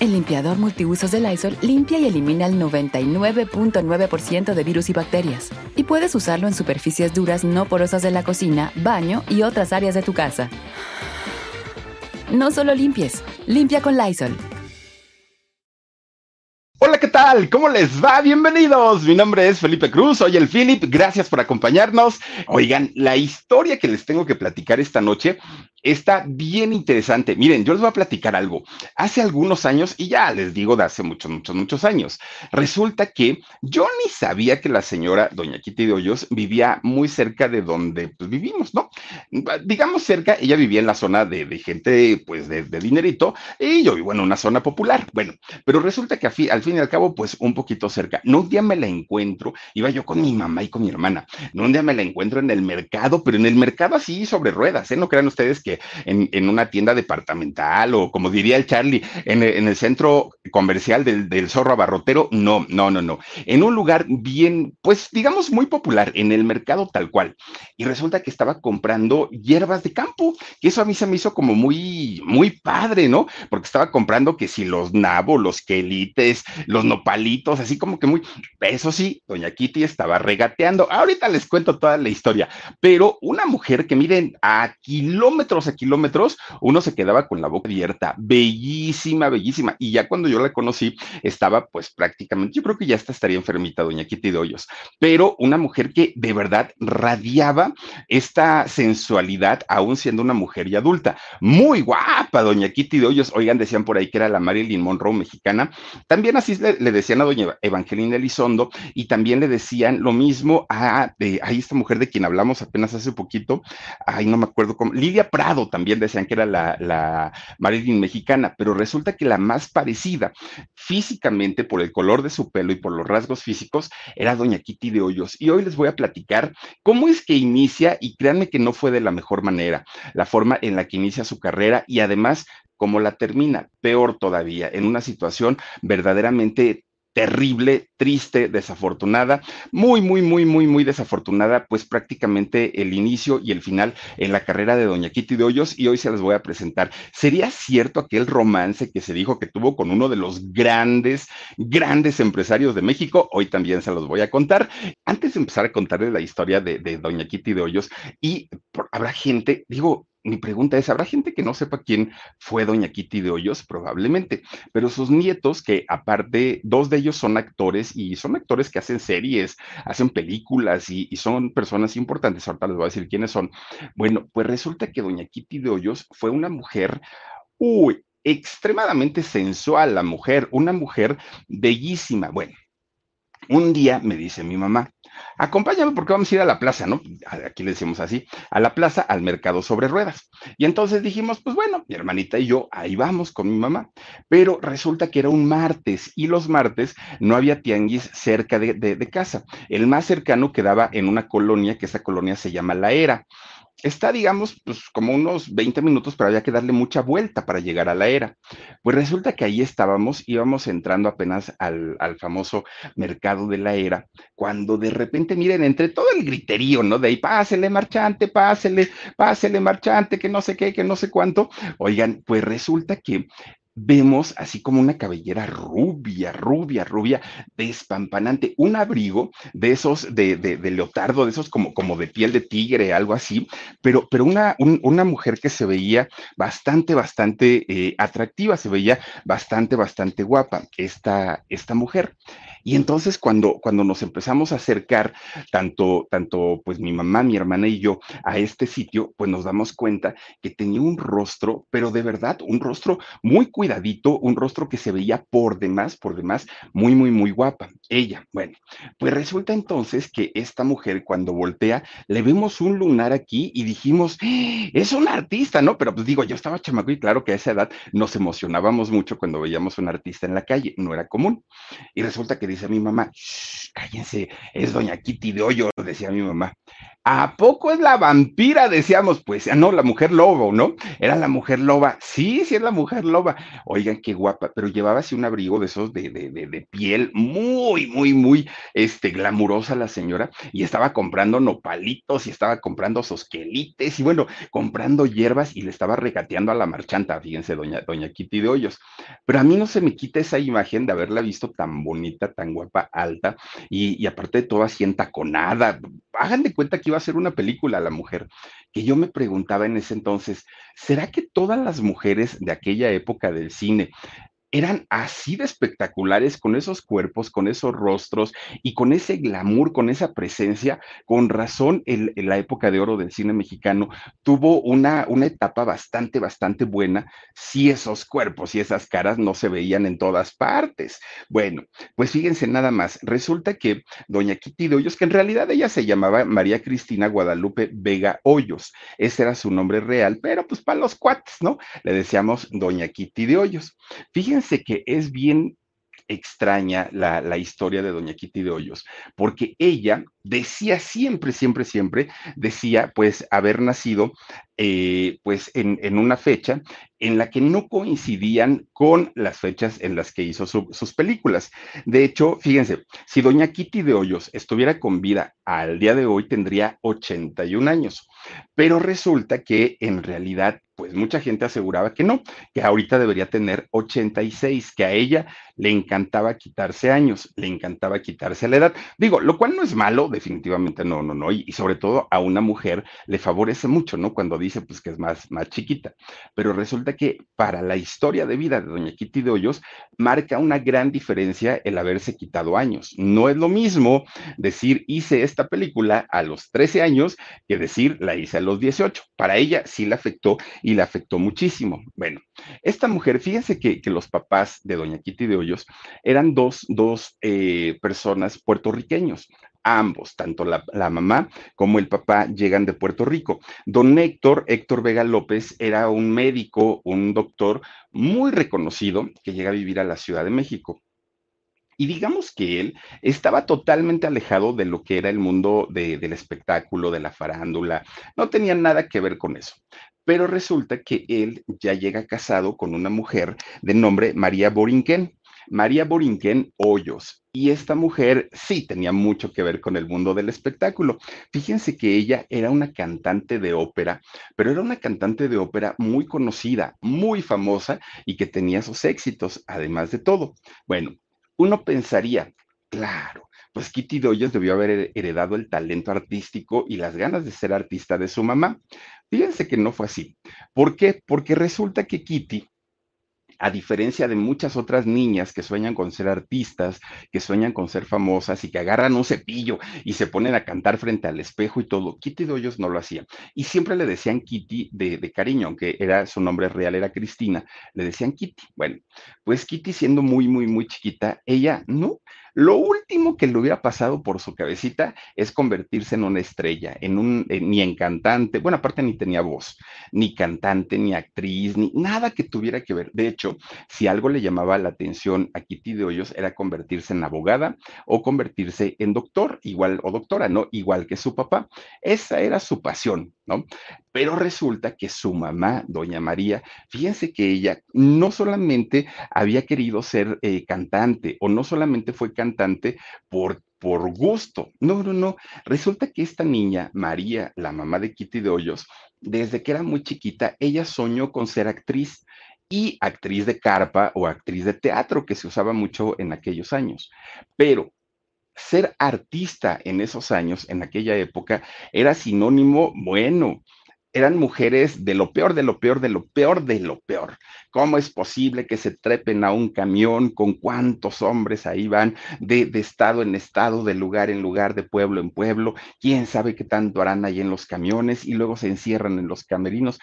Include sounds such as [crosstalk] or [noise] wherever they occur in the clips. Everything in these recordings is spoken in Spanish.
El limpiador multiusos de Lysol limpia y elimina el 99.9% de virus y bacterias. Y puedes usarlo en superficies duras no porosas de la cocina, baño y otras áreas de tu casa. No solo limpies, limpia con Lysol. Hola, ¿qué tal? ¿Cómo les va? Bienvenidos. Mi nombre es Felipe Cruz, soy el Philip. Gracias por acompañarnos. Oigan, la historia que les tengo que platicar esta noche está bien interesante. Miren, yo les voy a platicar algo. Hace algunos años, y ya les digo de hace muchos, muchos, muchos años, resulta que yo ni sabía que la señora doña Kitty de Hoyos vivía muy cerca de donde pues, vivimos, ¿no? Digamos cerca, ella vivía en la zona de, de gente, pues, de, de, dinerito, y yo vivo en una zona popular. Bueno, pero resulta que al fin y al cabo, pues, un poquito cerca. No un día me la encuentro, iba yo con mi mamá y con mi hermana, no un día me la encuentro en el mercado, pero en el mercado así sobre ruedas, ¿eh? No crean ustedes que en, una tienda departamental o como diría el Charlie, en, en el centro comercial del, del, zorro abarrotero. No, no, no, no. En un lugar bien, pues digamos muy popular, en el mercado tal cual. Y resulta que estaba comprando hierbas de campo, que eso a mí se me hizo como muy, muy padre, ¿no? Porque estaba comprando que si los nabos, los quelites, los nopalitos, así como que muy, eso sí, doña Kitty estaba regateando. Ahorita les cuento toda la historia, pero una mujer que miren a kilómetros a kilómetros, uno se quedaba con la boca abierta, bellísima, bellísima. Y ya cuando yo la conocí, estaba pues prácticamente, yo creo que ya hasta estaría enfermita, doña Kitty de Hoyos, pero una mujer que de verdad radiaba esta sensualidad, aún siendo una mujer y adulta. Muy guapa, doña Kitty de Hoyos. Oigan, decían por ahí que era la Marilyn Monroe mexicana. También así le, decían a doña Evangelina Elizondo y también le decían lo mismo a, de, a esta mujer de quien hablamos apenas hace poquito, ay, no me acuerdo cómo, Lidia Prado también decían que era la, la Marilyn mexicana, pero resulta que la más parecida físicamente por el color de su pelo y por los rasgos físicos era doña Kitty de Hoyos. Y hoy les voy a platicar cómo es que inicia, y créanme que no fue de la mejor manera, la forma en la que inicia su carrera y además cómo la termina, peor todavía, en una situación verdaderamente terrible, triste, desafortunada, muy, muy, muy, muy, muy desafortunada, pues prácticamente el inicio y el final en la carrera de Doña Kitty de Hoyos y hoy se las voy a presentar. ¿Sería cierto aquel romance que se dijo que tuvo con uno de los grandes, grandes empresarios de México? Hoy también se los voy a contar. Antes de empezar a contarles la historia de, Doña Kitty de Hoyos y por, habrá gente, digo, mi pregunta es, ¿habrá gente que no sepa quién fue doña Kitty de Hoyos? Probablemente, pero sus nietos, que aparte, dos de ellos son actores y son actores que hacen series, hacen películas y, son personas importantes, ahorita les voy a decir quiénes son. Bueno, pues resulta que doña Kitty de Hoyos fue una mujer, uy, extremadamente sensual, la mujer, una mujer bellísima. Bueno, un día me dice mi mamá, acompáñame porque vamos a ir a la plaza, ¿no? Aquí le decimos así, a la plaza, al mercado sobre ruedas. Y entonces dijimos, pues bueno, mi hermanita y yo, ahí vamos con mi mamá. Pero resulta que era un martes y los martes no había tianguis cerca de, de, de casa. El más cercano quedaba en una colonia, que esa colonia se llama La Era está, digamos, pues como unos 20 minutos, pero había que darle mucha vuelta para llegar a la era. Pues resulta que ahí estábamos, íbamos entrando apenas al, al, famoso mercado de la era, cuando de repente, miren, entre todo el griterío, ¿no? De ahí, pásele, marchante, pásele, pásele, marchante, que no sé qué, que no sé cuánto. Oigan, pues resulta que vemos así como una cabellera rubia, rubia, rubia, despampanante, un abrigo de esos de, de, de leotardo, de esos como, como de piel de tigre, algo así, pero, pero una, un, una mujer que se veía bastante, bastante eh, atractiva, se veía bastante, bastante guapa, esta, esta mujer. Y entonces cuando, cuando nos empezamos a acercar, tanto, tanto pues mi mamá, mi hermana y yo, a este sitio, pues nos damos cuenta que tenía un rostro, pero de verdad, un rostro muy cuidadito, un rostro que se veía por demás, por demás, muy, muy, muy guapa. Ella, bueno, pues resulta entonces que esta mujer cuando voltea, le vemos un lunar aquí y dijimos, ¡Ah! es un artista, ¿no? Pero pues digo, yo estaba chamaco y claro que a esa edad nos emocionábamos mucho cuando veíamos un artista en la calle, no era común. Y resulta que dice mi mamá, cállense, es doña Kitty de Hoyo, decía mi mamá. ¿A poco es la vampira? Decíamos, pues, no, la mujer lobo, ¿no? Era la mujer loba. Sí, sí es la mujer loba. Oigan, qué guapa, pero llevaba así un abrigo de esos de, de, de, piel muy, muy, muy, este, glamurosa la señora, y estaba comprando nopalitos y estaba comprando sosquelites y bueno, comprando hierbas y le estaba regateando a la marchanta, fíjense, doña, doña Kitty de Hoyos. Pero a mí no se me quita esa imagen de haberla visto tan bonita, tan guapa, alta, y, y aparte de todo así entaconada. Hagan de cuenta que iba a ser una película la mujer, que yo me preguntaba en ese entonces, ¿será que todas las mujeres de aquella época del cine eran así de espectaculares con esos cuerpos, con esos rostros y con ese glamour, con esa presencia. Con razón, en la época de oro del cine mexicano tuvo una, una etapa bastante, bastante buena si esos cuerpos y esas caras no se veían en todas partes. Bueno, pues fíjense nada más. Resulta que doña Kitty de Hoyos, que en realidad ella se llamaba María Cristina Guadalupe Vega Hoyos, ese era su nombre real, pero pues para los cuates, ¿no? Le decíamos doña Kitty de Hoyos. Fíjense fíjense que es bien extraña la, la, historia de Doña Kitty de Hoyos, porque ella decía siempre, siempre, siempre, decía pues haber nacido eh, pues en, en, una fecha en la que no coincidían con las fechas en las que hizo su, sus películas. De hecho, fíjense, si doña Kitty de Hoyos estuviera con vida al día de hoy, tendría 81 años, pero resulta que en realidad, pues mucha gente aseguraba que no, que ahorita debería tener 86, que a ella le encantaba quitarse años, le encantaba quitarse la edad. Digo, lo cual no es malo, definitivamente no, no, no, y, y sobre todo a una mujer le favorece mucho, ¿no? Cuando dice pues que es más, más chiquita, pero resulta que para la historia de vida de doña Kitty de Hoyos marca una gran diferencia el haberse quitado años. No es lo mismo decir hice esta película a los 13 años que decir la hice a los 18. Para ella sí la afectó y la afectó muchísimo. Bueno, esta mujer, fíjense que, que los papás de doña Kitty de Hoyos eran dos, dos eh, personas puertorriqueños ambos, tanto la, mamá como el papá, llegan de Puerto Rico. Don Héctor, Héctor Vega López, era un médico, un doctor muy reconocido que llega a vivir a la Ciudad de México. Y digamos que él estaba totalmente alejado de lo que era el mundo de, del espectáculo, de la farándula, no tenía nada que ver con eso. Pero resulta que él ya llega casado con una mujer de nombre María Borinquen. María Borinquen Hoyos. Y esta mujer sí tenía mucho que ver con el mundo del espectáculo. Fíjense que ella era una cantante de ópera, pero era una cantante de ópera muy conocida, muy famosa y que tenía sus éxitos, además de todo. Bueno, uno pensaría, claro, pues Kitty Doyes debió haber heredado el talento artístico y las ganas de ser artista de su mamá. Fíjense que no fue así. ¿Por qué? Porque resulta que Kitty a diferencia de muchas otras niñas que sueñan con ser artistas, que sueñan con ser famosas y que agarran un cepillo y se ponen a cantar frente al espejo y todo, Kitty Doyos no lo hacía. Y siempre le decían Kitty de, de, cariño, aunque era su nombre real era Cristina, le decían Kitty. Bueno, pues Kitty siendo muy, muy, muy chiquita, ella no, lo último que le hubiera pasado por su cabecita es convertirse en una estrella, en un, eh, ni en cantante, bueno, aparte ni tenía voz, ni cantante, ni actriz, ni nada que tuviera que ver. De hecho, si algo le llamaba la atención a Kitty de Hoyos era convertirse en abogada o convertirse en doctor, igual, o doctora, ¿no? Igual que su papá. Esa era su pasión, ¿no? Pero resulta que su mamá, doña María, fíjense que ella no solamente había querido ser eh, cantante o no solamente fue cantante por, por gusto, no, no, no. Resulta que esta niña, María, la mamá de Kitty de Hoyos, desde que era muy chiquita, ella soñó con ser actriz y actriz de carpa o actriz de teatro, que se usaba mucho en aquellos años. Pero ser artista en esos años, en aquella época, era sinónimo, bueno, eran mujeres de lo peor, de lo peor, de lo peor, de lo peor. ¿Cómo es posible que se trepen a un camión con cuántos hombres ahí van de, estado en estado, de lugar en lugar, de pueblo en pueblo? ¿Quién sabe qué tanto harán ahí en los camiones y luego se encierran en los camerinos?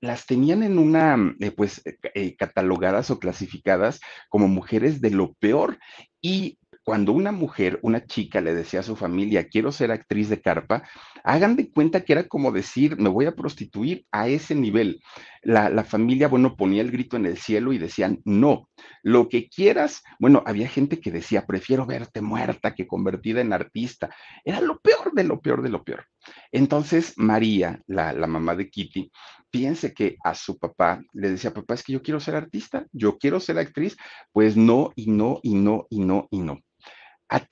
las tenían en una, eh, pues, eh, eh, catalogadas o clasificadas como mujeres de lo peor. Y cuando una mujer, una chica le decía a su familia, quiero ser actriz de carpa, hagan de cuenta que era como decir, me voy a prostituir a ese nivel. La, la, familia, bueno, ponía el grito en el cielo y decían, no, lo que quieras. Bueno, había gente que decía, prefiero verte muerta que convertida en artista. Era lo peor de lo peor de lo peor. Entonces, María, la, mamá de Kitty, piense que a su papá le decía, papá, es que yo quiero ser artista, yo quiero ser actriz, pues no, y no, y no, y no, y no.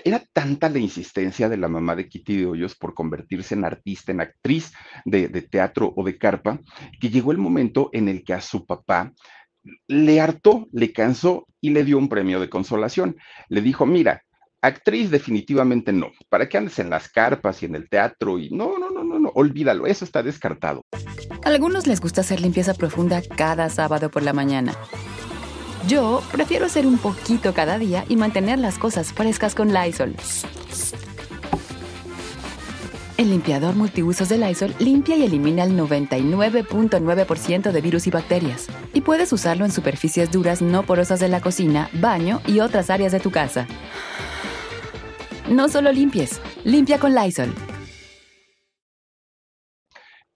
Era tanta la insistencia de la mamá de Kitty de Hoyos por convertirse en artista, en actriz de, de teatro o de carpa, que llegó el momento en el que a su papá le hartó, le cansó y le dio un premio de consolación. Le dijo, mira, actriz definitivamente no. ¿Para qué andes en las carpas y en el teatro? Y no, no, no, no, no, olvídalo, eso está descartado. A algunos les gusta hacer limpieza profunda cada sábado por la mañana. Yo prefiero hacer un poquito cada día y mantener las cosas frescas con Lysol. El limpiador multiusos de Lysol limpia y elimina el 99.9% de virus y bacterias. Y puedes usarlo en superficies duras no porosas de la cocina, baño y otras áreas de tu casa. No solo limpies, limpia con Lysol.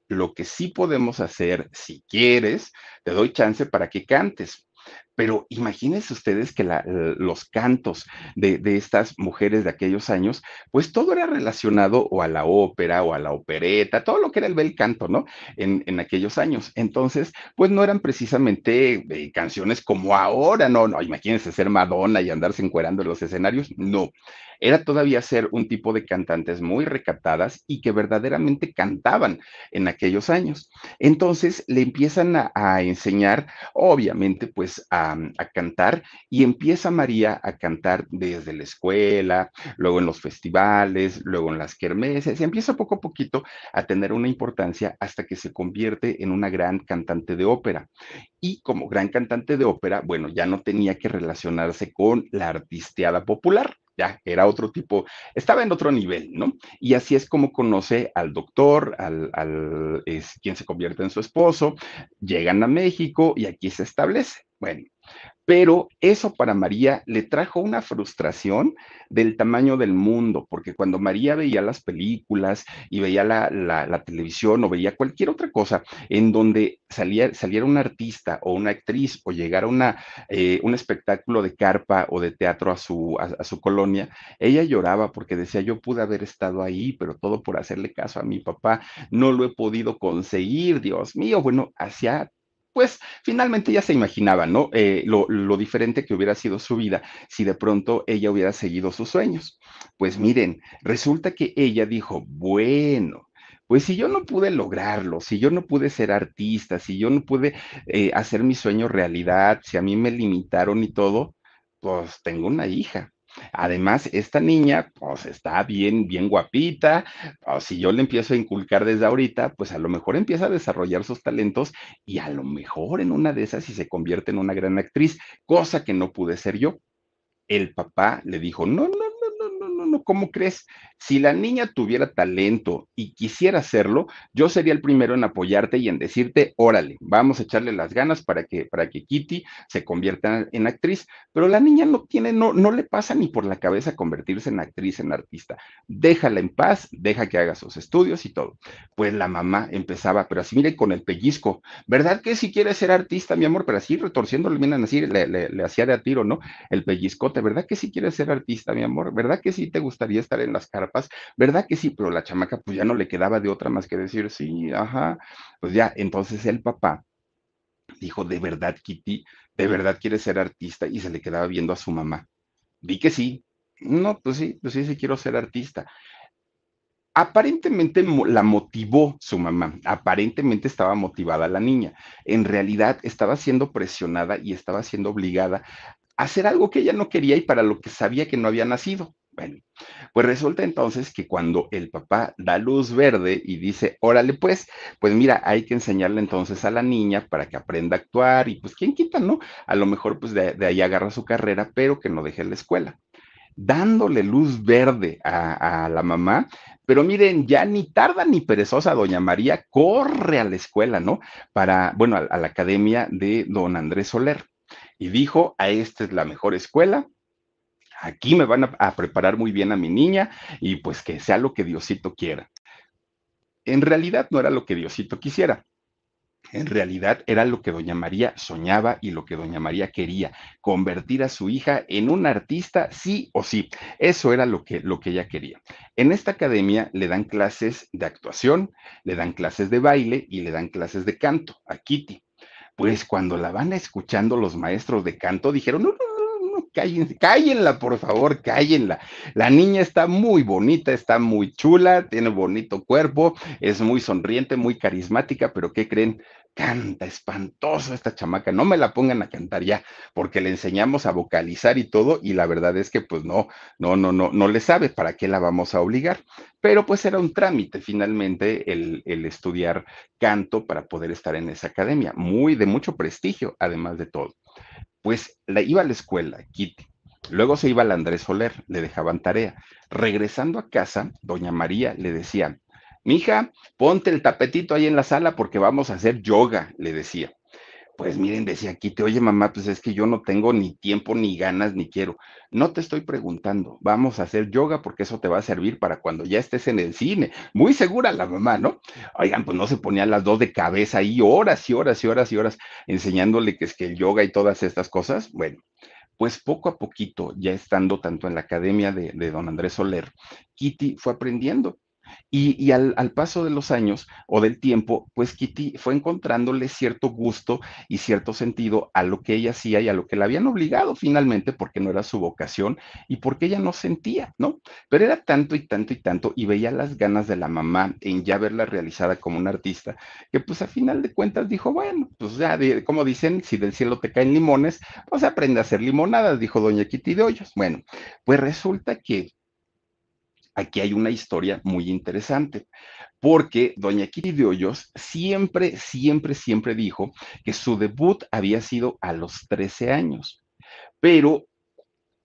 Lo que sí podemos hacer, si quieres, te doy chance para que cantes. Pero imagínense ustedes que los cantos de, estas mujeres de aquellos años, pues todo era relacionado o a la ópera o a la opereta, todo lo que era el bel canto, ¿no? En, en aquellos años. Entonces, pues no eran precisamente eh, canciones como ahora, no, no, imagínense ser Madonna y andarse encuerando en los escenarios, no era todavía ser un tipo de cantantes muy recatadas y que verdaderamente cantaban en aquellos años. Entonces le empiezan a, enseñar, obviamente, pues a, a, cantar y empieza María a cantar desde la escuela, luego en los festivales, luego en las kermeses, y empieza poco a poquito a tener una importancia hasta que se convierte en una gran cantante de ópera. Y como gran cantante de ópera, bueno, ya no tenía que relacionarse con la artisteada popular ya era otro tipo, estaba en otro nivel, ¿no? Y así es como conoce al doctor, al, es quien se convierte en su esposo, llegan a México y aquí se establece. Bueno, pero eso para María le trajo una frustración del tamaño del mundo, porque cuando María veía las películas y veía la, televisión o veía cualquier otra cosa en donde salía, saliera un artista o una actriz o llegara una, eh, un espectáculo de carpa o de teatro a su, a su colonia, ella lloraba porque decía, yo pude haber estado ahí, pero todo por hacerle caso a mi papá, no lo he podido conseguir, Dios mío, bueno, hacía pues finalmente ya se imaginaba, ¿no? Eh, lo, lo, diferente que hubiera sido su vida si de pronto ella hubiera seguido sus sueños. Pues miren, resulta que ella dijo, bueno, pues si yo no pude lograrlo, si yo no pude ser artista, si yo no pude eh, hacer mi sueño realidad, si a mí me limitaron y todo, pues tengo una hija. Además, esta niña, pues está bien, bien guapita. Si yo le empiezo a inculcar desde ahorita, pues a lo mejor empieza a desarrollar sus talentos y a lo mejor en una de esas y se convierte en una gran actriz, cosa que no pude ser yo. El papá le dijo, no, no, ¿cómo crees? Si la niña tuviera talento y quisiera hacerlo, yo sería el primero en apoyarte y en decirte, órale, vamos a echarle las ganas para que, para que Kitty se convierta en actriz. Pero la niña no tiene, no, no le pasa ni por la cabeza convertirse en actriz, en artista. Déjala en paz, deja que haga sus estudios y todo. Pues la mamá empezaba, pero así mire con el pellizco, ¿verdad que si quiere ser artista, mi amor? Pero así retorciéndole, miren así, le, hacía de a tiro, ¿no? El pellizcote, ¿verdad que si quiere ser artista, mi amor? ¿Verdad que sí te gustaría estar en las carpas? ¿Verdad que sí? Pero la chamaca pues ya no le quedaba de otra más que decir, sí, ajá. Pues ya, entonces el papá dijo, ¿de verdad, Kitty? ¿De verdad quiere ser artista? Y se le quedaba viendo a su mamá. Vi que sí. No, pues sí, pues sí, sí quiero ser artista. Aparentemente la motivó su mamá, aparentemente estaba motivada la niña. En realidad estaba siendo presionada y estaba siendo obligada a hacer algo que ella no quería y para lo que sabía que no había nacido. Bueno, pues resulta entonces que cuando el papá da luz verde y dice, órale pues, pues mira, hay que enseñarle entonces a la niña para que aprenda a actuar y pues quién quita, ¿no? A lo mejor pues de, ahí agarra su carrera, pero que no deje la escuela dándole luz verde a, la mamá, pero miren, ya ni tarda ni perezosa, doña María corre a la escuela, ¿no? Para, bueno, a, la academia de don Andrés Soler. Y dijo, a esta es la mejor escuela, aquí me van a, preparar muy bien a mi niña y pues que sea lo que Diosito quiera. En realidad no era lo que Diosito quisiera. En realidad era lo que doña María soñaba y lo que doña María quería, convertir a su hija en un artista sí o sí. Eso era lo que, lo que ella quería. En esta academia le dan clases de actuación, le dan clases de baile y le dan clases de canto a Kitty. Pues cuando la van escuchando los maestros de canto, dijeron, no, no, [laughs] cállenla, por favor, cállenla. La niña está muy bonita, está muy chula, tiene bonito cuerpo, es muy sonriente, muy carismática, pero ¿qué creen? Canta espantoso esta chamaca, no me la pongan a cantar ya, porque le enseñamos a vocalizar y todo, y la verdad es que pues no, no, no, no, no le sabe, ¿para qué la vamos a obligar? Pero pues era un trámite finalmente el, el estudiar canto para poder estar en esa academia, muy de mucho prestigio, además de todo pues la, iba a la escuela, Kitty. Luego se iba al Andrés Soler, le dejaban tarea. Regresando a casa, doña María le decía, mija, ponte el tapetito ahí en la sala porque vamos a hacer yoga, le decía. Pues miren, decía Kitty, oye mamá, pues es que yo no tengo ni tiempo, ni ganas, ni quiero. No te estoy preguntando, vamos a hacer yoga porque eso te va a servir para cuando ya estés en el cine. Muy segura la mamá, ¿no? Oigan, pues no se ponían las dos de cabeza ahí horas y horas y horas y horas enseñándole que es que el yoga y todas estas cosas. Bueno, pues poco a poquito, ya estando tanto en la academia de, de don Andrés Soler, Kitty fue aprendiendo y, al, paso de los años o del tiempo, pues Kitty fue encontrándole cierto gusto y cierto sentido a lo que ella hacía y a lo que la habían obligado finalmente porque no era su vocación y porque ella no sentía, ¿no? Pero era tanto y tanto y tanto y veía las ganas de la mamá en ya verla realizada como una artista, que pues a final de cuentas dijo, bueno, pues ya, como dicen, si del cielo te caen limones, pues aprende a hacer limonadas, dijo doña Kitty de Hoyos. Bueno, pues resulta que aquí hay una historia muy interesante, porque doña Kitty de Hoyos siempre, siempre, siempre dijo que su debut había sido a los 13 años, pero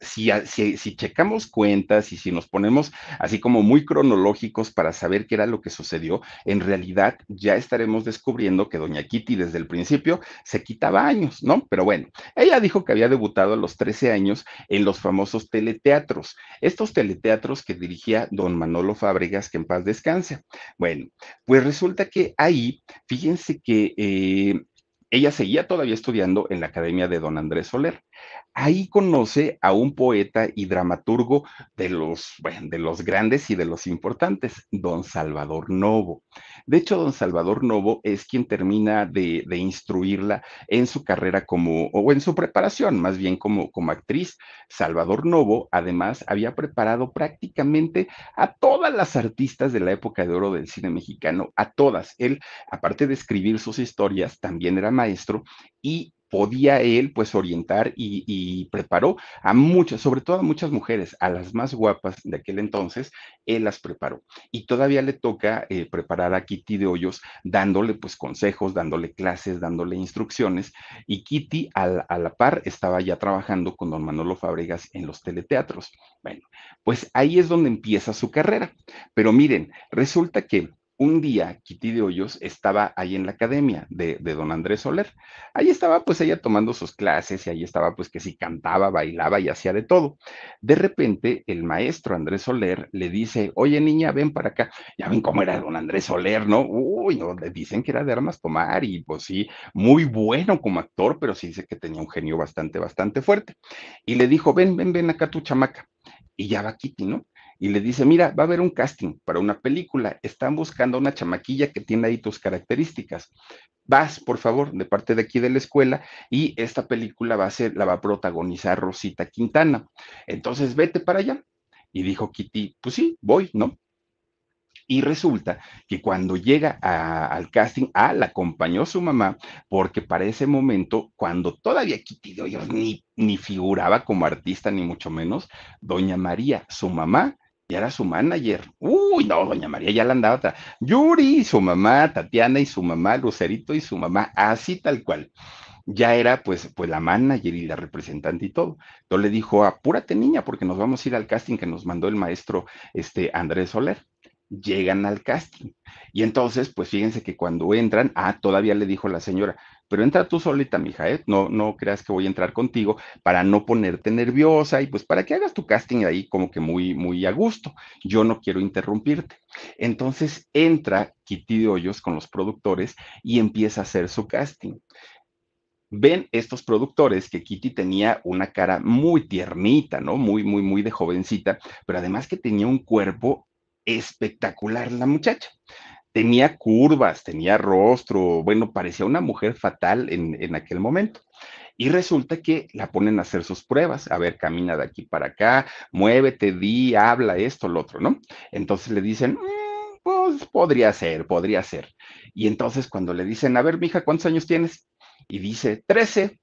si, checamos cuentas y si nos ponemos así como muy cronológicos para saber qué era lo que sucedió, en realidad ya estaremos descubriendo que doña Kitty desde el principio se quitaba años, ¿no? Pero bueno, ella dijo que había debutado a los 13 años en los famosos teleteatros, estos teleteatros que dirigía don Manolo Fábregas, que en paz descanse. Bueno, pues resulta que ahí, fíjense que eh, ella seguía todavía estudiando en la Academia de Don Andrés Soler. Ahí conoce a un poeta y dramaturgo de los, de los grandes y de los importantes, don Salvador Novo. De hecho, don Salvador Novo es quien termina de, instruirla en su carrera como, o en su preparación, más bien como, como actriz. Salvador Novo, además, había preparado prácticamente a todas las artistas de la época de oro del cine mexicano, a todas. Él, aparte de escribir sus historias, también era maestro y podía él pues orientar y, preparó a muchas, sobre todo a muchas mujeres, a las más guapas de aquel entonces, él las preparó. Y todavía le toca eh, preparar a Kitty de Hoyos, dándole pues consejos, dándole clases, dándole instrucciones. Y Kitty a la par estaba ya trabajando con don Manolo Fábregas en los teleteatros. Bueno, pues ahí es donde empieza su carrera. Pero miren, resulta que un día Kitty de Hoyos estaba ahí en la academia de, don Andrés Soler. Ahí estaba pues ella tomando sus clases y ahí estaba pues que si cantaba, bailaba y hacía de todo. De repente el maestro Andrés Soler le dice, oye niña, ven para acá. Ya ven cómo era don Andrés Soler, ¿no? Uy, no, le dicen que era de armas tomar y pues sí, muy bueno como actor, pero sí dice que tenía un genio bastante, bastante fuerte. Y le dijo, ven, ven, ven acá tu chamaca. Y ya va Kitty, ¿no? Y le dice, mira, va a haber un casting para una película, están buscando una chamaquilla que tiene ahí tus características. Vas, por favor, de parte de aquí de la escuela y esta película va a ser, la va a protagonizar Rosita Quintana. Entonces, vete para allá. Y dijo Kitty, pues sí, voy, ¿no? Y resulta que cuando llega al casting, ah, la acompañó su mamá, porque para ese momento, cuando todavía Kitty Hoyos ni, ni figuraba como artista, ni mucho menos, doña María, su mamá, ya era su manager. Uy, no, doña María ya la andaba. Otra. Yuri, su mamá, Tatiana y su mamá, Lucerito y su mamá, así tal cual ya era pues, pues la manager y la representante y todo. Entonces le dijo, apúrate niña, porque nos vamos a ir al casting que nos mandó el maestro este, Andrés Soler. Llegan al casting. Y entonces, pues fíjense que cuando entran, ah, todavía le dijo la señora, pero entra tú solita, mija, ¿eh? No, no creas que voy a entrar contigo para no ponerte nerviosa y pues para que hagas tu casting ahí como que muy, muy a gusto. Yo no quiero interrumpirte. Entonces entra Kitty de Hoyos con los productores y empieza a hacer su casting ven estos productores que Kitty tenía una cara muy tiernita, ¿no? Muy, muy, muy de jovencita, pero además que tenía un cuerpo espectacular la muchacha. Tenía curvas, tenía rostro, bueno, parecía una mujer fatal en, aquel momento. Y resulta que la ponen a hacer sus pruebas. A ver, camina de aquí para acá, muévete, di, habla, esto, lo otro, ¿no? Entonces le dicen, mm, pues podría ser, podría ser. Y entonces cuando le dicen, a ver, mija, ¿cuántos años tienes? y dice 13.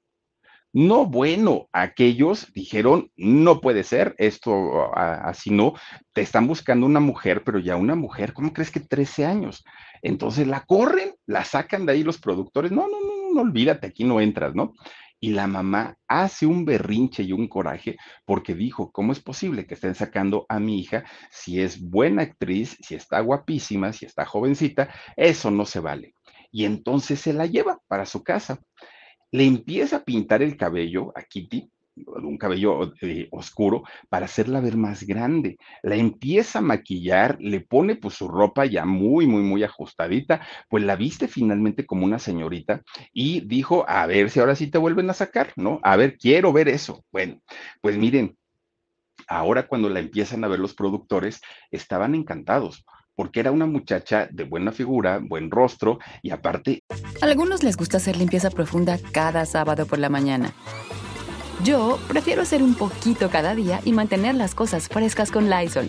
No, bueno, aquellos dijeron, no puede ser, esto así no, te están buscando una mujer, pero ya una mujer, ¿cómo crees que 13 años? Entonces la corren, la sacan de ahí los productores, no, no, no, no, olvídate, aquí no entras, ¿no? Y la mamá hace un berrinche y un coraje porque dijo, ¿cómo es posible que estén sacando a mi hija si es buena actriz, si está guapísima, si está jovencita? Eso no se vale y entonces se la lleva para su casa. Le empieza a pintar el cabello a Kitty, un cabello eh, oscuro, para hacerla ver más grande. La empieza a maquillar, le pone pues su ropa ya muy, muy, muy ajustadita, pues la viste finalmente como una señorita y dijo, a ver si ahora sí te vuelven a sacar, ¿no? A ver, quiero ver eso. Bueno, pues miren, ahora cuando la empiezan a ver los productores, estaban encantados porque era una muchacha de buena figura, buen rostro y aparte... A algunos les gusta hacer limpieza profunda cada sábado por la mañana. Yo prefiero hacer un poquito cada día y mantener las cosas frescas con Lysol.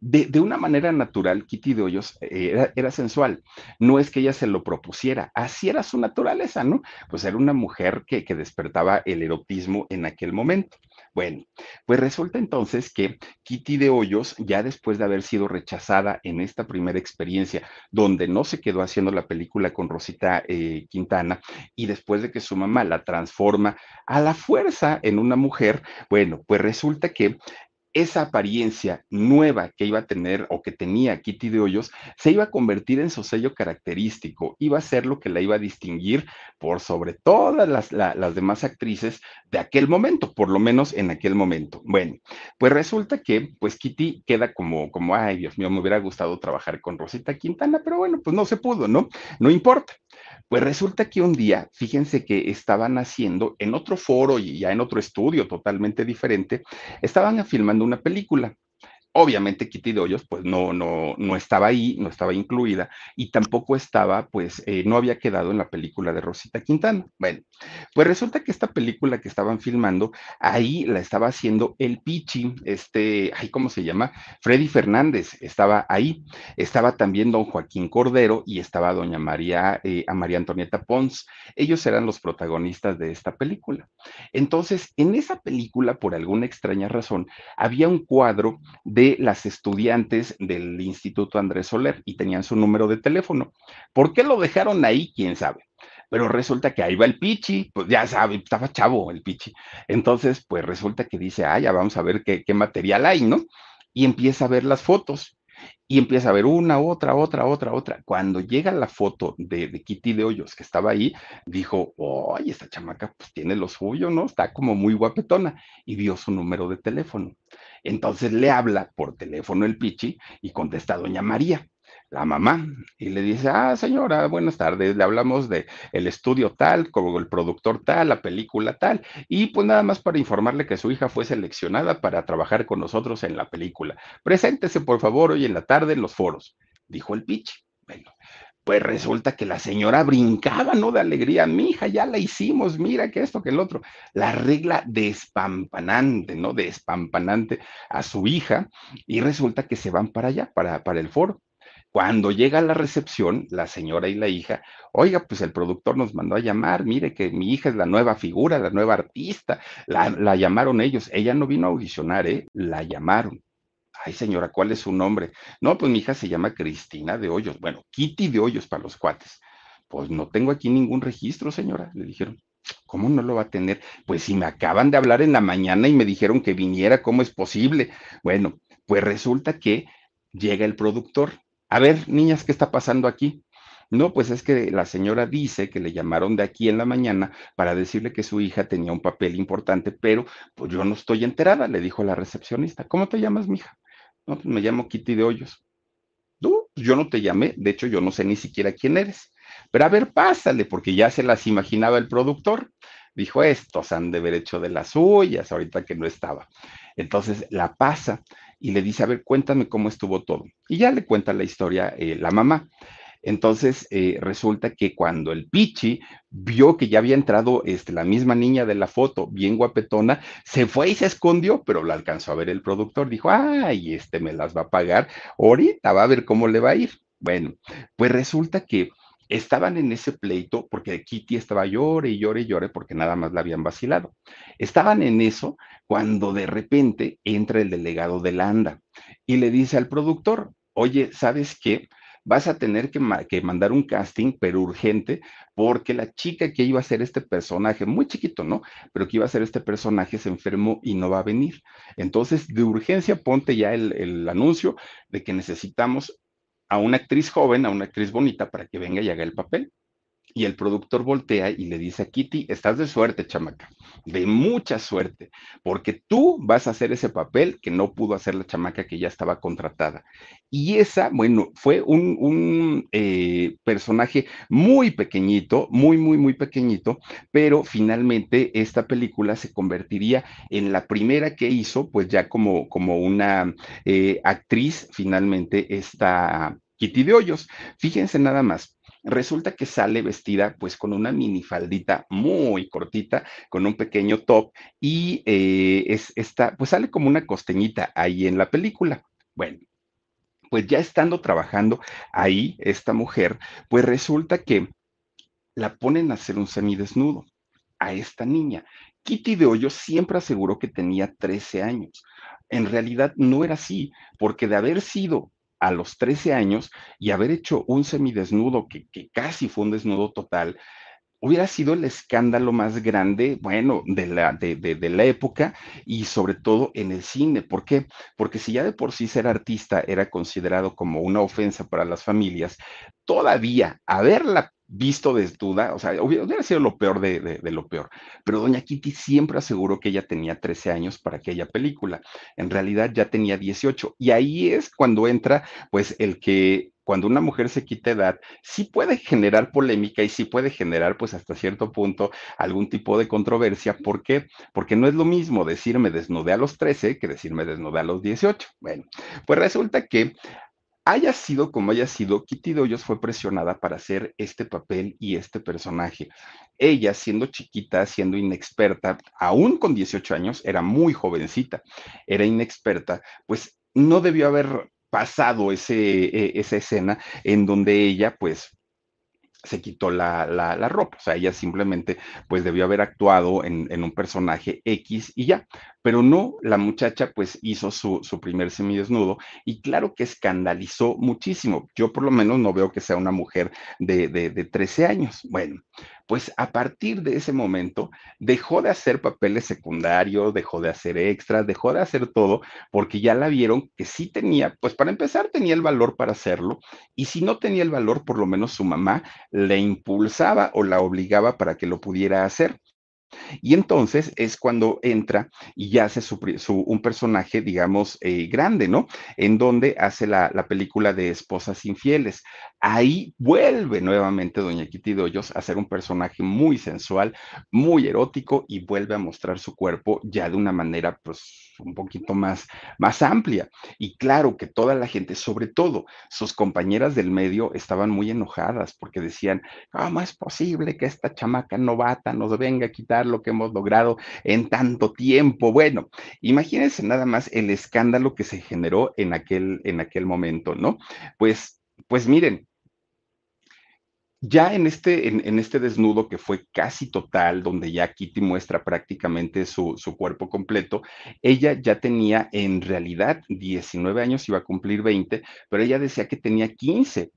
de, una manera natural, Kitty de Hoyos eh, era, sensual. No es que ella se lo propusiera, así era su naturaleza, ¿no? Pues era una mujer que, que despertaba el erotismo en aquel momento. Bueno, pues resulta entonces que Kitty de Hoyos, ya después de haber sido rechazada en esta primera experiencia, donde no se quedó haciendo la película con Rosita eh, Quintana, y después de que su mamá la transforma a la fuerza en una mujer, bueno, pues resulta que esa apariencia nueva que iba a tener o que tenía Kitty de Hoyos se iba a convertir en su sello característico, iba a ser lo que la iba a distinguir por sobre todas las, demás actrices de aquel momento, por lo menos en aquel momento. Bueno, pues resulta que pues Kitty queda como, como, ay Dios mío, me hubiera gustado trabajar con Rosita Quintana, pero bueno, pues no se pudo, ¿no? No importa. Pues resulta que un día, fíjense que estaban haciendo en otro foro y ya en otro estudio totalmente diferente, estaban filmando una película. Obviamente Kitty de pues no, no, no estaba ahí, no estaba incluida y tampoco estaba, pues eh, no había quedado en la película de Rosita Quintana. Bueno, pues resulta que esta película que estaban filmando, ahí la estaba haciendo el Pichi, este, ay, ¿cómo se llama? Freddy Fernández estaba ahí. Estaba también don Joaquín Cordero y estaba doña María, eh, a María Antonieta Pons. Ellos eran los protagonistas de esta película. Entonces, en esa película, por alguna extraña razón, había un cuadro de las estudiantes del Instituto Andrés Soler y tenían su número de teléfono. ¿Por qué lo dejaron ahí? ¿Quién sabe? Pero resulta que ahí va el Pichi, pues ya sabe, estaba chavo el Pichi. Entonces, pues resulta que dice, ah, ya vamos a ver qué, material hay, ¿no? Y empieza a ver las fotos y empieza a ver una, otra, otra, otra, otra. Cuando llega la foto de, de Kitty de Hoyos que estaba ahí, dijo, oye, esta chamaca pues tiene lo suyo, ¿no? Está como muy guapetona y vio su número de teléfono. Entonces le habla por teléfono el Pichi y contesta Doña María. la mamá y le dice, ah, señora, buenas tardes, le hablamos de el estudio tal, como el productor tal, la película tal, y pues nada más para informarle que su hija fue seleccionada para trabajar con nosotros en la película. Preséntese, por favor, hoy en la tarde en los foros, dijo el pitch. Bueno, pues resulta que la señora brincaba, ¿no? De alegría, mi hija, ya la hicimos, mira que esto, que el otro. La regla despampanante, ¿no? Despampanante a su hija y resulta que se van para allá, para, para el foro. Cuando llega a la recepción, la señora y la hija, oiga, pues el productor nos mandó a llamar, mire que mi hija es la nueva figura, la nueva artista, la, la llamaron ellos, ella no vino a audicionar, ¿eh? La llamaron. Ay, señora, ¿cuál es su nombre? No, pues mi hija se llama Cristina de Hoyos. Bueno, Kitty de Hoyos para los cuates. Pues no tengo aquí ningún registro, señora, le dijeron. ¿Cómo no lo va a tener? Pues si me acaban de hablar en la mañana y me dijeron que viniera, ¿cómo es posible? Bueno, pues resulta que llega el productor. A ver, niñas, ¿qué está pasando aquí? No, pues es que la señora dice que le llamaron de aquí en la mañana para decirle que su hija tenía un papel importante, pero pues yo no estoy enterada, le dijo la recepcionista. ¿Cómo te llamas, mija? No, pues me llamo Kitty de Hoyos. No, pues yo no te llamé, de hecho yo no sé ni siquiera quién eres. Pero a ver, pásale, porque ya se las imaginaba el productor. Dijo, estos han de haber hecho de las suyas, ahorita que no estaba. Entonces la pasa y le dice, a ver, cuéntame cómo estuvo todo. Y ya le cuenta la historia eh, la mamá. Entonces, eh, resulta que cuando el Pichi vio que ya había entrado este, la misma niña de la foto, bien guapetona, se fue y se escondió, pero la alcanzó a ver el productor. Dijo, ay, este me las va a pagar, ahorita va a ver cómo le va a ir. Bueno, pues resulta que estaban en ese pleito porque Kitty estaba llore y llore y llore porque nada más la habían vacilado. Estaban en eso cuando de repente entra el delegado de la ANDA y le dice al productor, oye, ¿sabes qué? Vas a tener que, mandar un casting, pero urgente, porque la chica que iba a ser este personaje, muy chiquito, ¿no? Pero que iba a ser este personaje se enfermó y no va a venir. Entonces, de urgencia, ponte ya el, el anuncio de que necesitamos a una actriz joven, a una actriz bonita, para que venga y haga el papel. Y el productor voltea y le dice a Kitty, estás de suerte, chamaca, de mucha suerte, porque tú vas a hacer ese papel que no pudo hacer la chamaca que ya estaba contratada. Y esa, bueno, fue un, eh, personaje muy pequeñito, muy, muy, muy pequeñito, pero finalmente esta película se convertiría en la primera que hizo, pues ya como, como una eh, actriz, finalmente, esta Kitty de Hoyos. Fíjense nada más resulta que sale vestida pues con una minifaldita muy cortita, con un pequeño top y eh, es esta, pues sale como una costeñita ahí en la película. Bueno, pues ya estando trabajando ahí, esta mujer, pues resulta que la ponen a hacer un semidesnudo a esta niña. Kitty de Hoyo siempre aseguró que tenía 13 años. En realidad no era así, porque de haber sido a los 13 años y haber hecho un semidesnudo que, que casi fue un desnudo total, hubiera sido el escándalo más grande, bueno, de la, de, de, la época y sobre todo en el cine. ¿Por qué? Porque si ya de por sí ser artista era considerado como una ofensa para las familias, todavía haberla visto desnuda, o sea, hubiera, sido lo peor de, de, lo peor. Pero doña Kitty siempre aseguró que ella tenía 13 años para aquella película. En realidad ya tenía 18. Y ahí es cuando entra, pues, el que cuando una mujer se quita edad, sí puede generar polémica y sí puede generar, pues hasta cierto punto, algún tipo de controversia. ¿Por qué? Porque no es lo mismo decirme desnudé a los 13 que decirme desnudé a los 18. Bueno, pues resulta que haya sido como haya sido, Kitty Doyos fue presionada para hacer este papel y este personaje. Ella, siendo chiquita, siendo inexperta, aún con 18 años, era muy jovencita, era inexperta, pues no debió haber pasado e, esa escena en donde ella, pues, se quitó la, la, ropa, o sea, ella simplemente pues debió haber actuado en, en, un personaje X y ya, pero no, la muchacha pues hizo su, su primer semidesnudo y claro que escandalizó muchísimo, yo por lo menos no veo que sea una mujer de, de, de 13 años, bueno, pues a partir de ese momento dejó de hacer papeles secundarios, dejó de hacer extras, dejó de hacer todo, porque ya la vieron que sí tenía, pues para empezar tenía el valor para hacerlo, y si no tenía el valor, por lo menos su mamá le impulsaba o la obligaba para que lo pudiera hacer. Y entonces es cuando entra y hace su, un personaje, digamos, eh, grande, ¿no? En donde hace la, la, película de Esposas Infieles. Ahí vuelve nuevamente Doña Kitty Doyos a ser un personaje muy sensual, muy erótico y vuelve a mostrar su cuerpo ya de una manera, pues, un poquito más, más amplia. Y claro que toda la gente, sobre todo sus compañeras del medio, estaban muy enojadas porque decían, ¿cómo es posible que esta chamaca novata nos venga a quitar lo que hemos logrado en tanto tiempo? Bueno, imagínense nada más el escándalo que se generó en aquel, en aquel momento, ¿no? Pues, pues miren, ya en este, en, este desnudo que fue casi total, donde ya Kitty muestra prácticamente su, su, cuerpo completo, ella ya tenía en realidad 19 años, iba a cumplir 20, pero ella decía que tenía 15